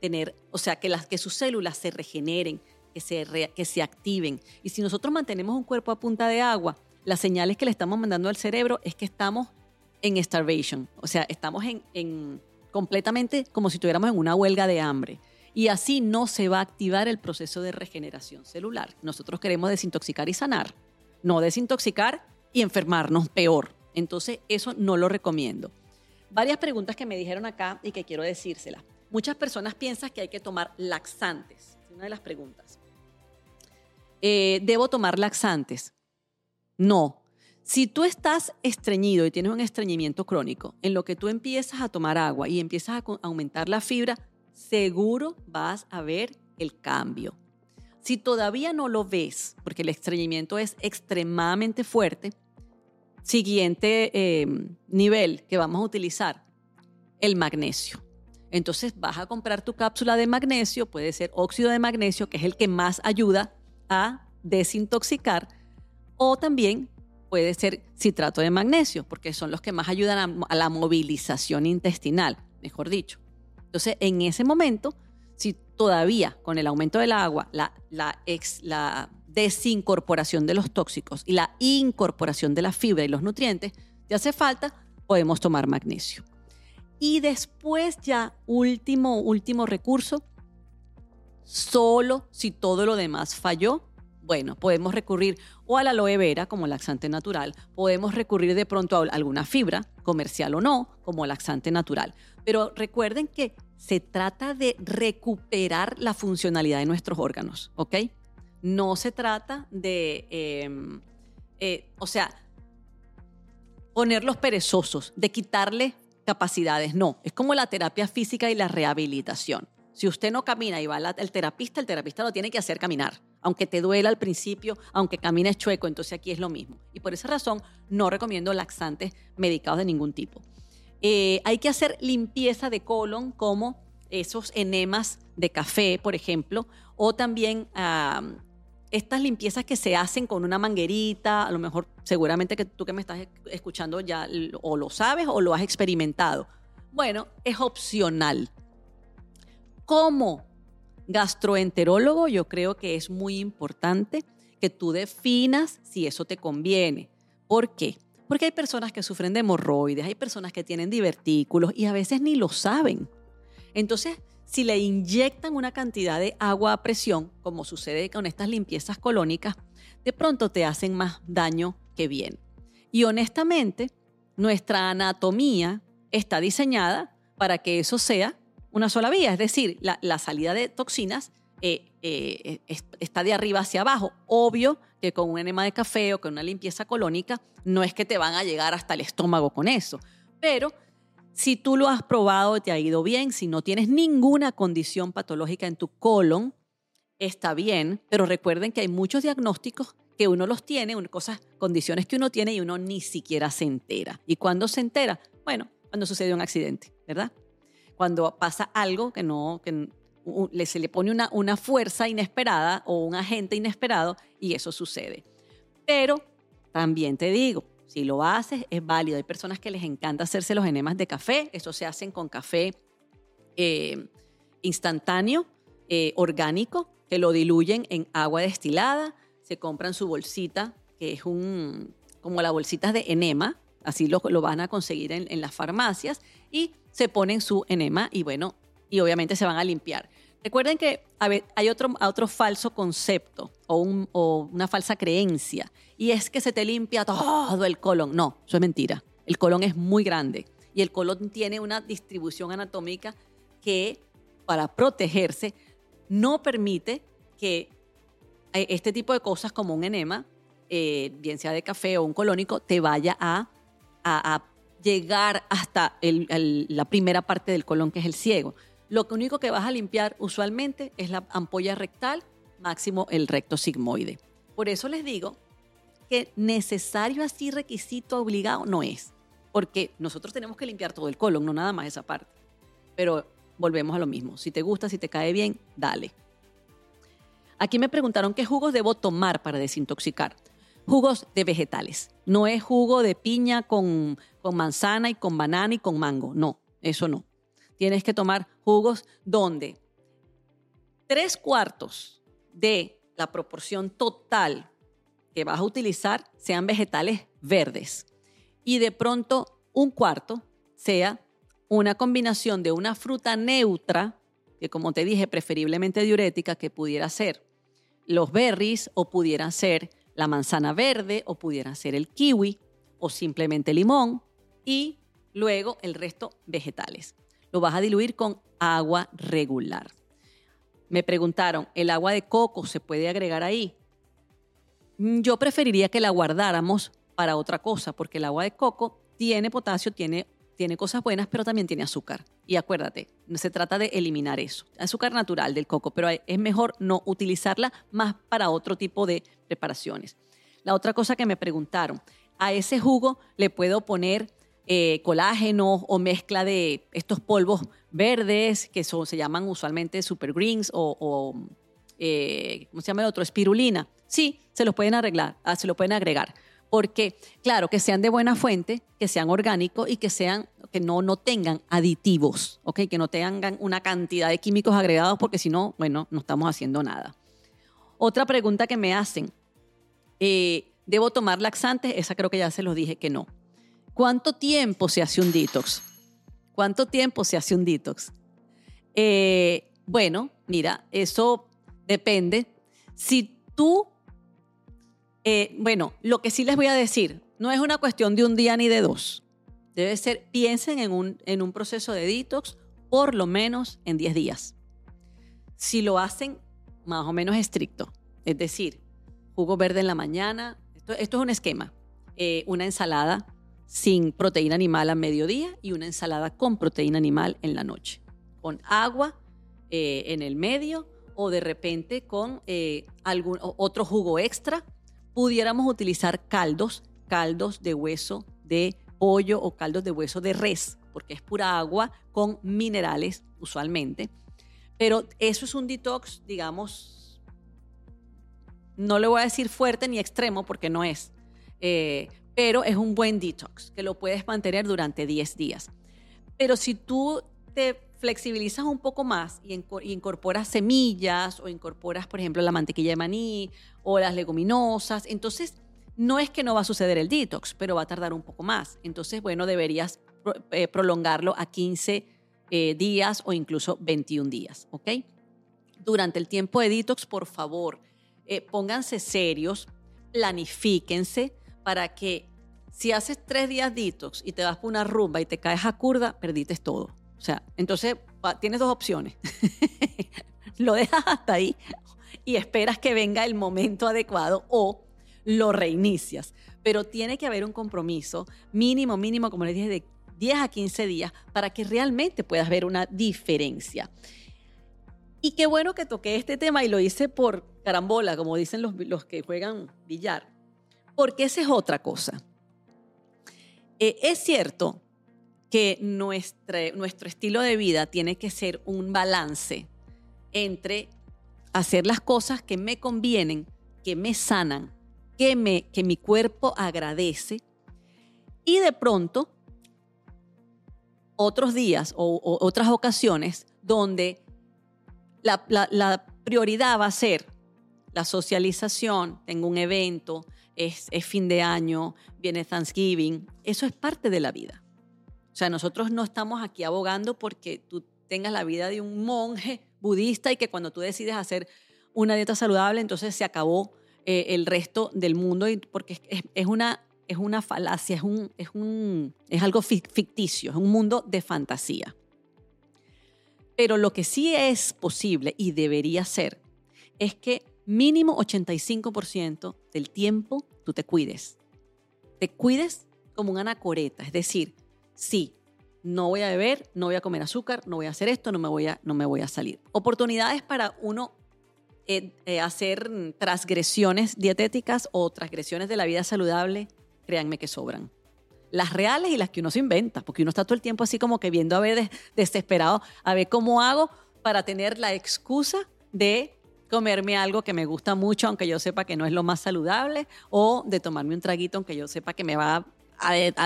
tener, o sea, que, las, que sus células se regeneren, que se, que se activen. Y si nosotros mantenemos un cuerpo a punta de agua, las señales que le estamos mandando al cerebro es que estamos en starvation, o sea, estamos en, en completamente como si estuviéramos en una huelga de hambre. Y así no se va a activar el proceso de regeneración celular. Nosotros queremos desintoxicar y sanar, no desintoxicar y enfermarnos peor. Entonces, eso no lo recomiendo. Varias preguntas que me dijeron acá y que quiero decírselas. Muchas personas piensan que hay que tomar laxantes. Es una de las preguntas. Eh, ¿Debo tomar laxantes? No. Si tú estás estreñido y tienes un estreñimiento crónico, en lo que tú empiezas a tomar agua y empiezas a aumentar la fibra, seguro vas a ver el cambio. Si todavía no lo ves, porque el estreñimiento es extremadamente fuerte, siguiente em, nivel que vamos a utilizar, el magnesio. Entonces vas a comprar tu cápsula de magnesio, puede ser óxido de magnesio, que es el que más ayuda a desintoxicar, o también puede ser citrato de magnesio, porque son los que más ayudan a la movilización intestinal, mejor dicho. Entonces, en ese momento, si todavía con el aumento del agua, la, la, la desincorporación de los tóxicos y la incorporación de la fibra y los nutrientes, te hace falta, podemos tomar magnesio. Y después ya, último, último recurso, solo si todo lo demás falló, bueno, podemos recurrir o a la aloe vera como laxante natural, podemos recurrir de pronto a alguna fibra, comercial o no, como laxante natural. Pero recuerden que se trata de recuperar la funcionalidad de nuestros órganos, ¿ok? No se trata de, em, eh, o sea, ponerlos perezosos, de quitarle capacidades, no. Es como la terapia física y la rehabilitación. Si usted no camina y va al terapista, el terapista lo tiene que hacer caminar. Aunque te duela al principio, aunque camines chueco, entonces aquí es lo mismo. Y por esa razón no recomiendo laxantes medicados de ningún tipo. Eh, hay que hacer limpieza de colon como esos enemas de café, por ejemplo, o también estas limpiezas que se hacen con una manguerita, a lo mejor seguramente que tú que me estás escuchando ya o lo sabes o lo has experimentado. Bueno, es opcional. Como gastroenterólogo, yo creo que es muy importante que tú definas si eso te conviene. ¿Por qué? Porque hay personas que sufren de hemorroides, hay personas que tienen divertículos y a veces ni lo saben. Entonces, si le inyectan una cantidad de agua a presión, como sucede con estas limpiezas colónicas, de pronto te hacen más daño que bien. Y honestamente, nuestra anatomía está diseñada para que eso sea una sola vía, es decir, la, salida de toxinas eh, eh, está de arriba hacia abajo. Obvio que con un enema de café o con una limpieza colónica no es que te van a llegar hasta el estómago con eso, pero si tú lo has probado te ha ido bien, si no tienes ninguna condición patológica en tu colon, está bien, pero recuerden que hay muchos diagnósticos que uno los tiene, cosas, condiciones que uno tiene y uno ni siquiera se entera. ¿Y cuándo se entera? Bueno, cuando sucede un accidente, ¿verdad? Cuando pasa algo que no, que se le pone una, una fuerza inesperada o un agente inesperado y eso sucede. Pero también te digo, si lo haces es válido. Hay personas que les encanta hacerse los enemas de café, eso se hacen con café eh, instantáneo, eh, orgánico, que lo diluyen en agua destilada, se compran su bolsita, que es un, como las bolsitas de enema, así lo, lo van a conseguir en, en, las farmacias, y se ponen su enema y bueno, y obviamente se van a limpiar. Recuerden que hay otro, otro falso concepto o, una falsa creencia, y es que se te limpia todo el colon. No, eso es mentira. El colon es muy grande y el colon tiene una distribución anatómica que para protegerse no permite que eh, este tipo de cosas como un enema, eh, bien sea de café o un colónico, te vaya a, a, llegar hasta la primera parte del colon, que es el ciego. Lo único que vas a limpiar usualmente es la ampolla rectal, máximo el recto sigmoide. Por eso les digo que necesario así requisito obligado no es, porque nosotros tenemos que limpiar todo el colon, no nada más esa parte. Pero volvemos a lo mismo, si te gusta, si te cae bien, dale. Aquí me preguntaron qué jugos debo tomar para desintoxicar. Jugos de vegetales. No es jugo de piña con, con manzana y con banana y con mango. No, eso no. Tienes que tomar jugos donde tres cuartos de la proporción total que vas a utilizar sean vegetales verdes y de pronto un cuarto sea una combinación de una fruta neutra, que como te dije, preferiblemente diurética, que pudiera ser los berries o pudiera ser la manzana verde o pudiera ser el kiwi o simplemente limón y luego el resto vegetales. Lo vas a diluir con agua regular. Me preguntaron, ¿el agua de coco se puede agregar ahí? Mm, yo preferiría que la guardáramos para otra cosa, porque el agua de coco tiene potasio, tiene tiene cosas buenas, pero también tiene azúcar. Y acuérdate, se trata de eliminar eso. Azúcar natural del coco, pero es mejor no utilizarla más para otro tipo de preparaciones. La otra cosa que me preguntaron, a ese jugo le puedo poner eh, colágeno o mezcla de estos polvos verdes que son, se llaman usualmente super greens o, eh, ¿cómo se llama el otro? Espirulina. Sí, se los pueden arreglar, ah, se lo pueden agregar porque, claro, que sean de buena fuente, que sean orgánicos y que sean que no, no tengan aditivos, ¿ok? Que no tengan una cantidad de químicos agregados, porque si no, bueno, no estamos haciendo nada. Otra pregunta que me hacen, eh, ¿debo tomar laxantes? Esa creo que ya se los dije que no. ¿Cuánto tiempo se hace un detox? ¿Cuánto tiempo se hace un detox? Eh, bueno, mira, eso depende. Si tú eh, bueno, lo que sí les voy a decir, no es una cuestión de un día ni de dos. Debe ser, piensen en un, en un proceso de detox por lo menos en 10 días. Si lo hacen más o menos estricto, es decir, jugo verde en la mañana, esto, es un esquema, eh, una ensalada sin proteína animal a mediodía y una ensalada con proteína animal en la noche, con agua eh, en el medio o de repente con algún otro jugo extra pudiéramos utilizar caldos, caldos de hueso de pollo o caldos de hueso de res, porque es pura agua con minerales usualmente. Pero eso es un detox, digamos, no le voy a decir fuerte ni extremo porque no es, eh, pero es un buen detox que lo puedes mantener durante 10 días. Pero si tú te flexibilizas un poco más y incorporas semillas o incorporas, por ejemplo, la mantequilla de maní o las leguminosas, entonces no es que no va a suceder el detox, pero va a tardar un poco más. Entonces, bueno, deberías eh, prolongarlo a 15 eh, días o incluso 21 días, ¿ok? Durante el tiempo de detox, por favor, eh, pónganse serios, planifíquense para que si haces tres días detox y te vas por una rumba y te caes a curda, perdiste todo O sea, entonces tienes dos opciones. lo dejas hasta ahí y esperas que venga el momento adecuado o lo reinicias. Pero tiene que haber un compromiso mínimo, mínimo, como les dije, de 10 a 15 días para que realmente puedas ver una diferencia. Y qué bueno que toqué este tema y lo hice por carambola, como dicen los, los que juegan billar, porque esa es otra cosa. Eh, es cierto que nuestro estilo de vida tiene que ser un balance entre hacer las cosas que me convienen, que me sanan, que, me, que mi cuerpo agradece y de pronto otros días o, otras ocasiones donde la, prioridad va a ser la socialización, tengo un evento, es, es, fin de año, viene Thanksgiving, eso es parte de la vida. O sea, nosotros no estamos aquí abogando porque tú tengas la vida de un monje budista y que cuando tú decides hacer una dieta saludable, entonces se acabó eh, el resto del mundo, porque es, una, es una falacia, es, un, es, un, es algo ficticio, es un mundo de fantasía. Pero lo que sí es posible y debería ser es que mínimo 85% del tiempo tú te cuides. Te cuides como una anacoreta, es decir, sí, no voy a beber, no voy a comer azúcar, no voy a hacer esto, no me voy a, no me voy a salir. Oportunidades para uno eh, eh, hacer transgresiones dietéticas o transgresiones de la vida saludable, créanme que sobran. Las reales y las que uno se inventa, porque uno está todo el tiempo así como que viendo a ver desesperado, a ver cómo hago para tener la excusa de comerme algo que me gusta mucho, aunque yo sepa que no es lo más saludable, o de tomarme un traguito, aunque yo sepa que me va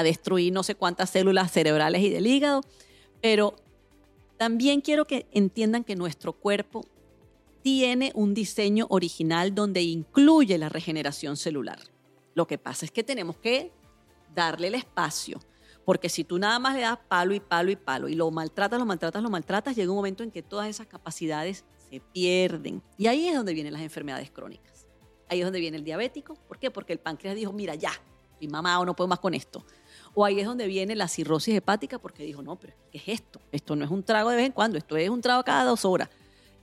destruir no sé cuántas células cerebrales y del hígado, pero también quiero que entiendan que nuestro cuerpo tiene un diseño original donde incluye la regeneración celular. Lo que pasa es que tenemos que darle el espacio, porque si tú nada más le das palo y palo y palo y lo maltratas, lo maltratas, lo maltratas, llega un momento en que todas esas capacidades se pierden. Y ahí es donde vienen las enfermedades crónicas. Ahí es donde viene el diabético. ¿Por qué? Porque el páncreas dijo, mira, ya, mi mamá o no puedo más con esto. O ahí es donde viene la cirrosis hepática porque dijo, no, pero ¿qué es esto? Esto no es un trago de vez en cuando, esto es un trago cada dos horas.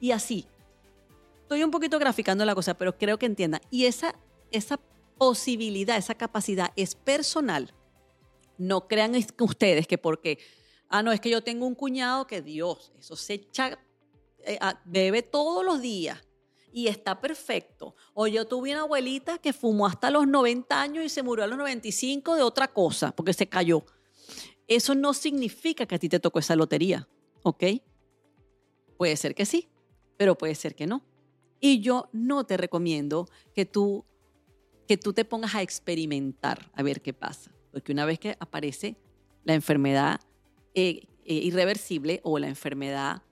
Y así. Estoy un poquito graficando la cosa, pero creo que entiendan. Y esa, esa posibilidad, esa capacidad es personal. No crean ustedes que porque, ah, no, es que yo tengo un cuñado que Dios, eso se echa, eh, ah, bebe todos los días y está perfecto. O yo tuve una abuelita que fumó hasta los 90 años y se murió a los 95 de otra cosa, porque se cayó. Eso no significa que a ti te tocó esa lotería, ¿ok? Puede ser que sí, pero puede ser que no. Y yo no te recomiendo que tú, que tú te pongas a experimentar a ver qué pasa, porque una vez que aparece la enfermedad eh, eh, irreversible o la enfermedad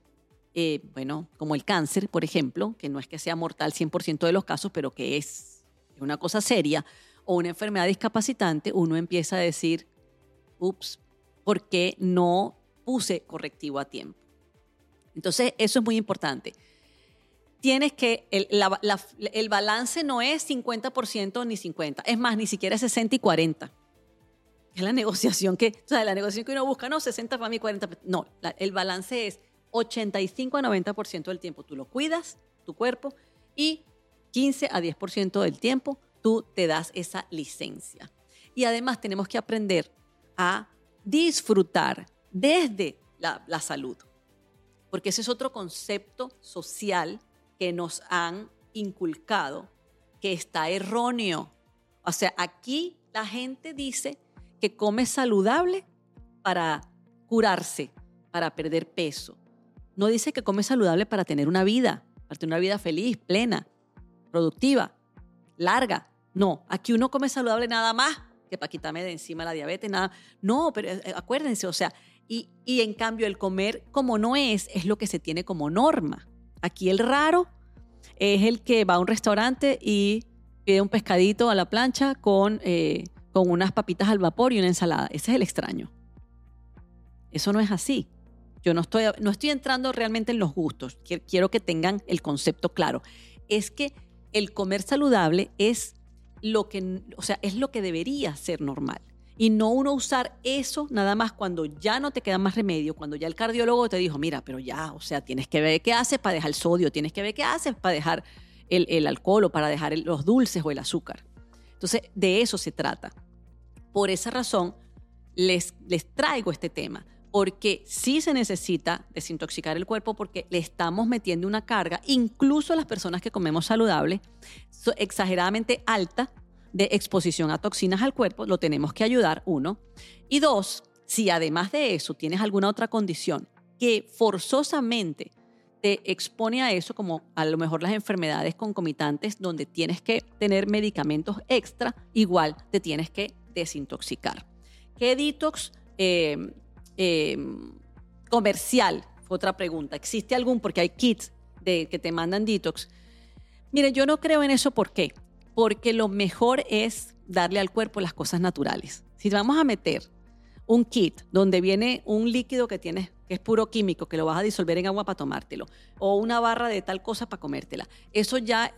eh, bueno, como el cáncer, por ejemplo, que no es que sea mortal 100% de los casos, pero que es una cosa seria, o una enfermedad discapacitante, uno empieza a decir, ups, ¿por qué no puse correctivo a tiempo? Entonces, eso es muy importante. Tienes que, el, el balance no es 50% ni 50%, es más, ni siquiera es 60 y 40. Es la negociación que, o sea, la negociación que uno busca, no, 60 para mí, 40. No, el balance es 85 a 90% del tiempo tú lo cuidas, tu cuerpo, y 15 a 10% del tiempo tú te das esa licencia. Y además tenemos que aprender a disfrutar desde la, la salud, porque ese es otro concepto social que nos han inculcado que está erróneo. O sea, aquí la gente dice que come saludable para curarse, para perder peso, no dice que come saludable para tener una vida, para tener una vida feliz, plena, productiva, larga. No, aquí uno come saludable nada más que para quitarme de encima la diabetes, nada. No, pero eh, acuérdense, o sea, y, y en cambio el comer como no es, es lo que se tiene como norma. Aquí el raro es el que va a un restaurante y pide un pescadito a la plancha con, eh, con unas papitas al vapor y una ensalada. Ese es el extraño. Eso no es así. Yo no estoy, no estoy entrando realmente en los gustos, quiero que tengan el concepto claro. Es que el comer saludable es lo que, o sea, es lo que debería ser normal. y no uno usar eso nada más cuando ya no te queda más remedio, cuando ya el cardiólogo te dijo, mira, pero ya, o sea, tienes que ver qué haces para dejar el sodio, tienes que ver qué haces para dejar el, alcohol o para dejar los dulces o el azúcar. Entonces, de eso se trata. Por esa razón, les, les traigo este tema, porque sí se necesita desintoxicar el cuerpo porque le estamos metiendo una carga, incluso a las personas que comemos saludable, exageradamente alta de exposición a toxinas al cuerpo, lo tenemos que ayudar, uno. Y dos, si además de eso tienes alguna otra condición que forzosamente te expone a eso, como a lo mejor las enfermedades concomitantes donde tienes que tener medicamentos extra, igual te tienes que desintoxicar. ¿Qué detox em, em, comercial? Fue otra pregunta. ¿Existe algún? Porque hay kits de, que te mandan detox. Mire, yo no creo en eso. ¿Por qué? porque lo mejor es darle al cuerpo las cosas naturales. Si vamos a meter un kit donde viene un líquido que tienes que es puro químico, que lo vas a disolver en agua para tomártelo, o una barra de tal cosa para comértela. Eso ya,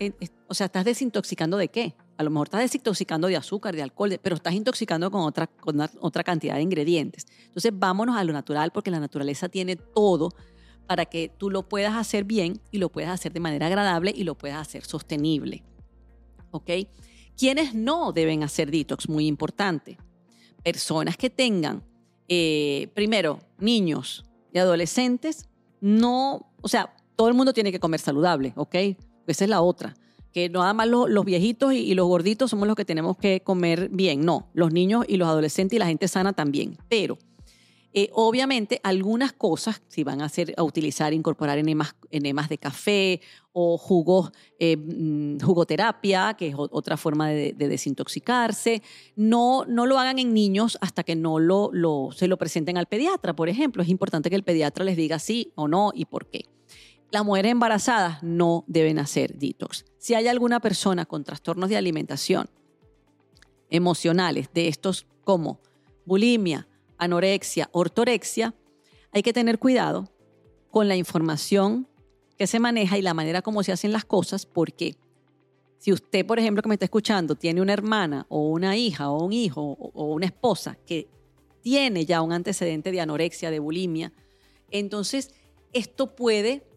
o sea, estás desintoxicando de qué? A lo mejor estás desintoxicando de azúcar, de alcohol, pero estás intoxicando con otra, con otra cantidad de ingredientes. Entonces, vámonos a lo natural, porque la naturaleza tiene todo para que tú lo puedas hacer bien y lo puedas hacer de manera agradable y lo puedas hacer sostenible. ¿ok? ¿Quiénes no deben hacer detox? Muy importante. Personas que tengan, eh, primero, niños y adolescentes, no, o sea, todo el mundo tiene que comer saludable, ¿ok? Esa es la otra. Que nada más los, viejitos y, los gorditos somos los que tenemos que comer bien. No, los niños y los adolescentes y la gente sana también. Pero eh, obviamente, algunas cosas, si van a, hacer, a utilizar, incorporar enemas, enemas de café o jugos, eh, mm, jugoterapia, que es otra forma de, desintoxicarse, no, no lo hagan en niños hasta que no lo, se lo presenten al pediatra, por ejemplo. Es importante que el pediatra les diga sí o no y por qué. Las mujeres embarazadas no deben hacer detox. Si hay alguna persona con trastornos de alimentación emocionales, de estos como bulimia, anorexia, ortorexia, hay que tener cuidado con la información que se maneja y la manera como se hacen las cosas, porque si usted, por ejemplo, que me está escuchando, tiene una hermana o una hija o un hijo o una esposa que tiene ya un antecedente de anorexia, de bulimia, entonces esto puede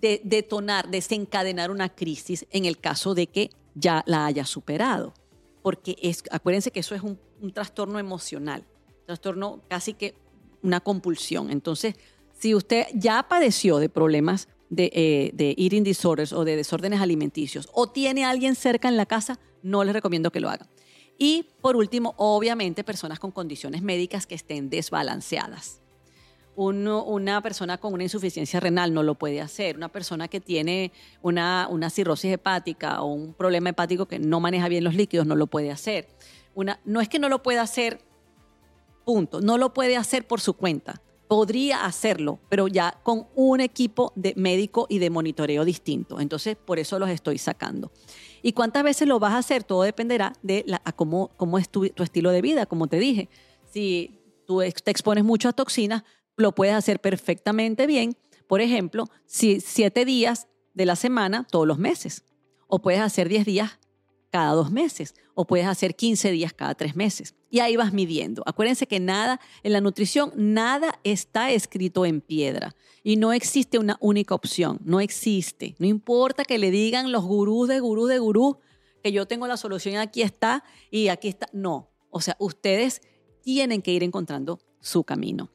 detonar, desencadenar una crisis en el caso de que ya la haya superado. Porque es, acuérdense que eso es un trastorno emocional trastorno casi que una compulsión. Entonces, si usted ya padeció de problemas de, eh, de, eating disorders o de desórdenes alimenticios o tiene a alguien cerca en la casa, no les recomiendo que lo haga. Y por último, obviamente, personas con condiciones médicas que estén desbalanceadas. Una persona con una insuficiencia renal no lo puede hacer. Una persona que tiene una, una cirrosis hepática o un problema hepático que no maneja bien los líquidos no lo puede hacer. Una, no es que no lo pueda hacer Punto. No lo puede hacer por su cuenta. Podría hacerlo, pero ya con un equipo de médico y de monitoreo distinto. Entonces, por eso los estoy sacando. ¿Y cuántas veces lo vas a hacer? Todo dependerá de cómo, cómo es tu, tu estilo de vida, como te dije. Si tú te expones mucho a toxinas, lo puedes hacer perfectamente bien. Por ejemplo, si siete días de la semana todos los meses. O puedes hacer diez días cada dos meses o puedes hacer 15 días cada tres meses. Y ahí vas midiendo. Acuérdense que nada, en la nutrición, nada está escrito en piedra y no existe una única opción, no existe. No importa que le digan los gurús de gurú de gurú que yo tengo la solución aquí está y aquí está. No, o sea, ustedes tienen que ir encontrando su camino.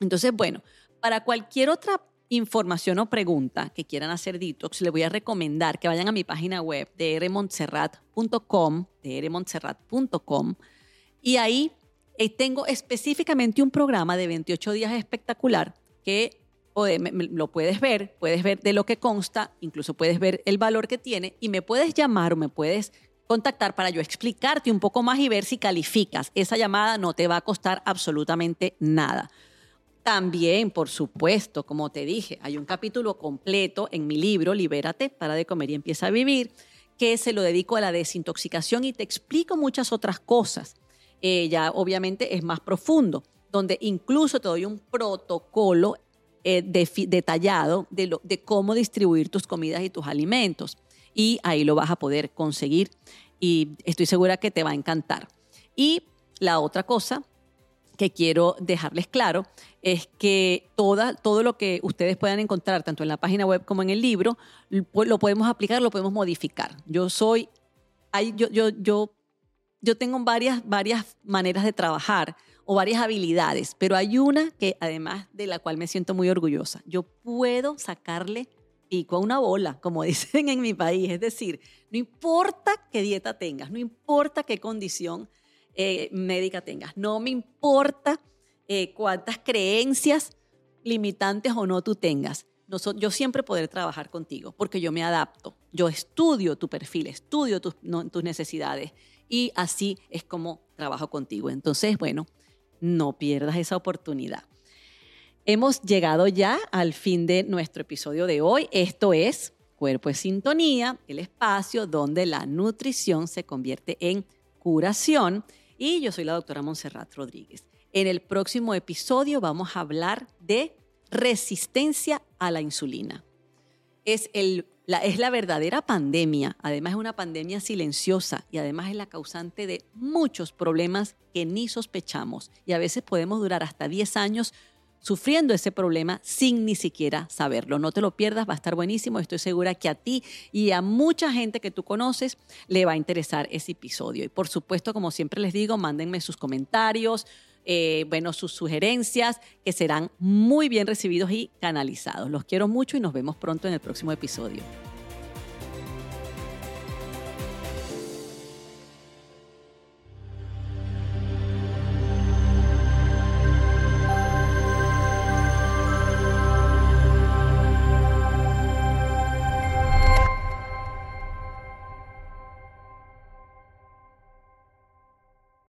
Entonces, bueno, para cualquier otra información o pregunta que quieran hacer detox, les voy a recomendar que vayan a mi página web de rmontserrat.com, de y ahí eh, tengo específicamente un programa de 28 días espectacular que lo puedes ver, puedes ver de lo que consta, incluso puedes ver el valor que tiene y me puedes llamar o me puedes contactar para yo explicarte un poco más y ver si calificas. Esa llamada no te va a costar absolutamente nada. También, por supuesto, como te dije, hay un capítulo completo en mi libro, Libérate, para de comer y empieza a vivir, que se lo dedico a la desintoxicación y te explico muchas otras cosas. Eh, ya obviamente es más profundo, donde incluso te doy un protocolo eh, detallado de, cómo distribuir tus comidas y tus alimentos. Y ahí lo vas a poder conseguir y estoy segura que te va a encantar. Y la otra cosa que quiero dejarles claro es que toda, todo lo que ustedes puedan encontrar, tanto en la página web como en el libro, lo podemos aplicar, lo podemos modificar. Yo soy, yo, yo, yo, yo tengo varias, varias maneras de trabajar o varias habilidades, pero hay una que además de la cual me siento muy orgullosa. Yo puedo sacarle pico a una bola, como dicen en mi país. Es decir, no importa qué dieta tengas, no importa qué condición eh, médica tengas. No me importa eh, cuántas creencias limitantes o no tú tengas. yo siempre poder trabajar contigo porque yo me adapto. Yo estudio tu perfil, estudio tus, tus necesidades y así es como trabajo contigo. Entonces, bueno, no pierdas esa oportunidad. Hemos llegado ya al fin de nuestro episodio de hoy. Esto es Cuerpo en Sintonía, el espacio donde la nutrición se convierte en curación y yo soy la doctora Montserrat Rodríguez. En el próximo episodio vamos a hablar de resistencia a la insulina. Es, la, es la verdadera pandemia, además es una pandemia silenciosa y además es la causante de muchos problemas que ni sospechamos y a veces podemos durar hasta 10 años sufriendo ese problema sin ni siquiera saberlo. No te lo pierdas, va a estar buenísimo. Estoy segura que a ti y a mucha gente que tú conoces le va a interesar ese episodio. Y por supuesto, como siempre les digo, mándenme sus comentarios, eh, bueno, sus sugerencias, que serán muy bien recibidos y canalizados. Los quiero mucho y nos vemos pronto en el próximo episodio.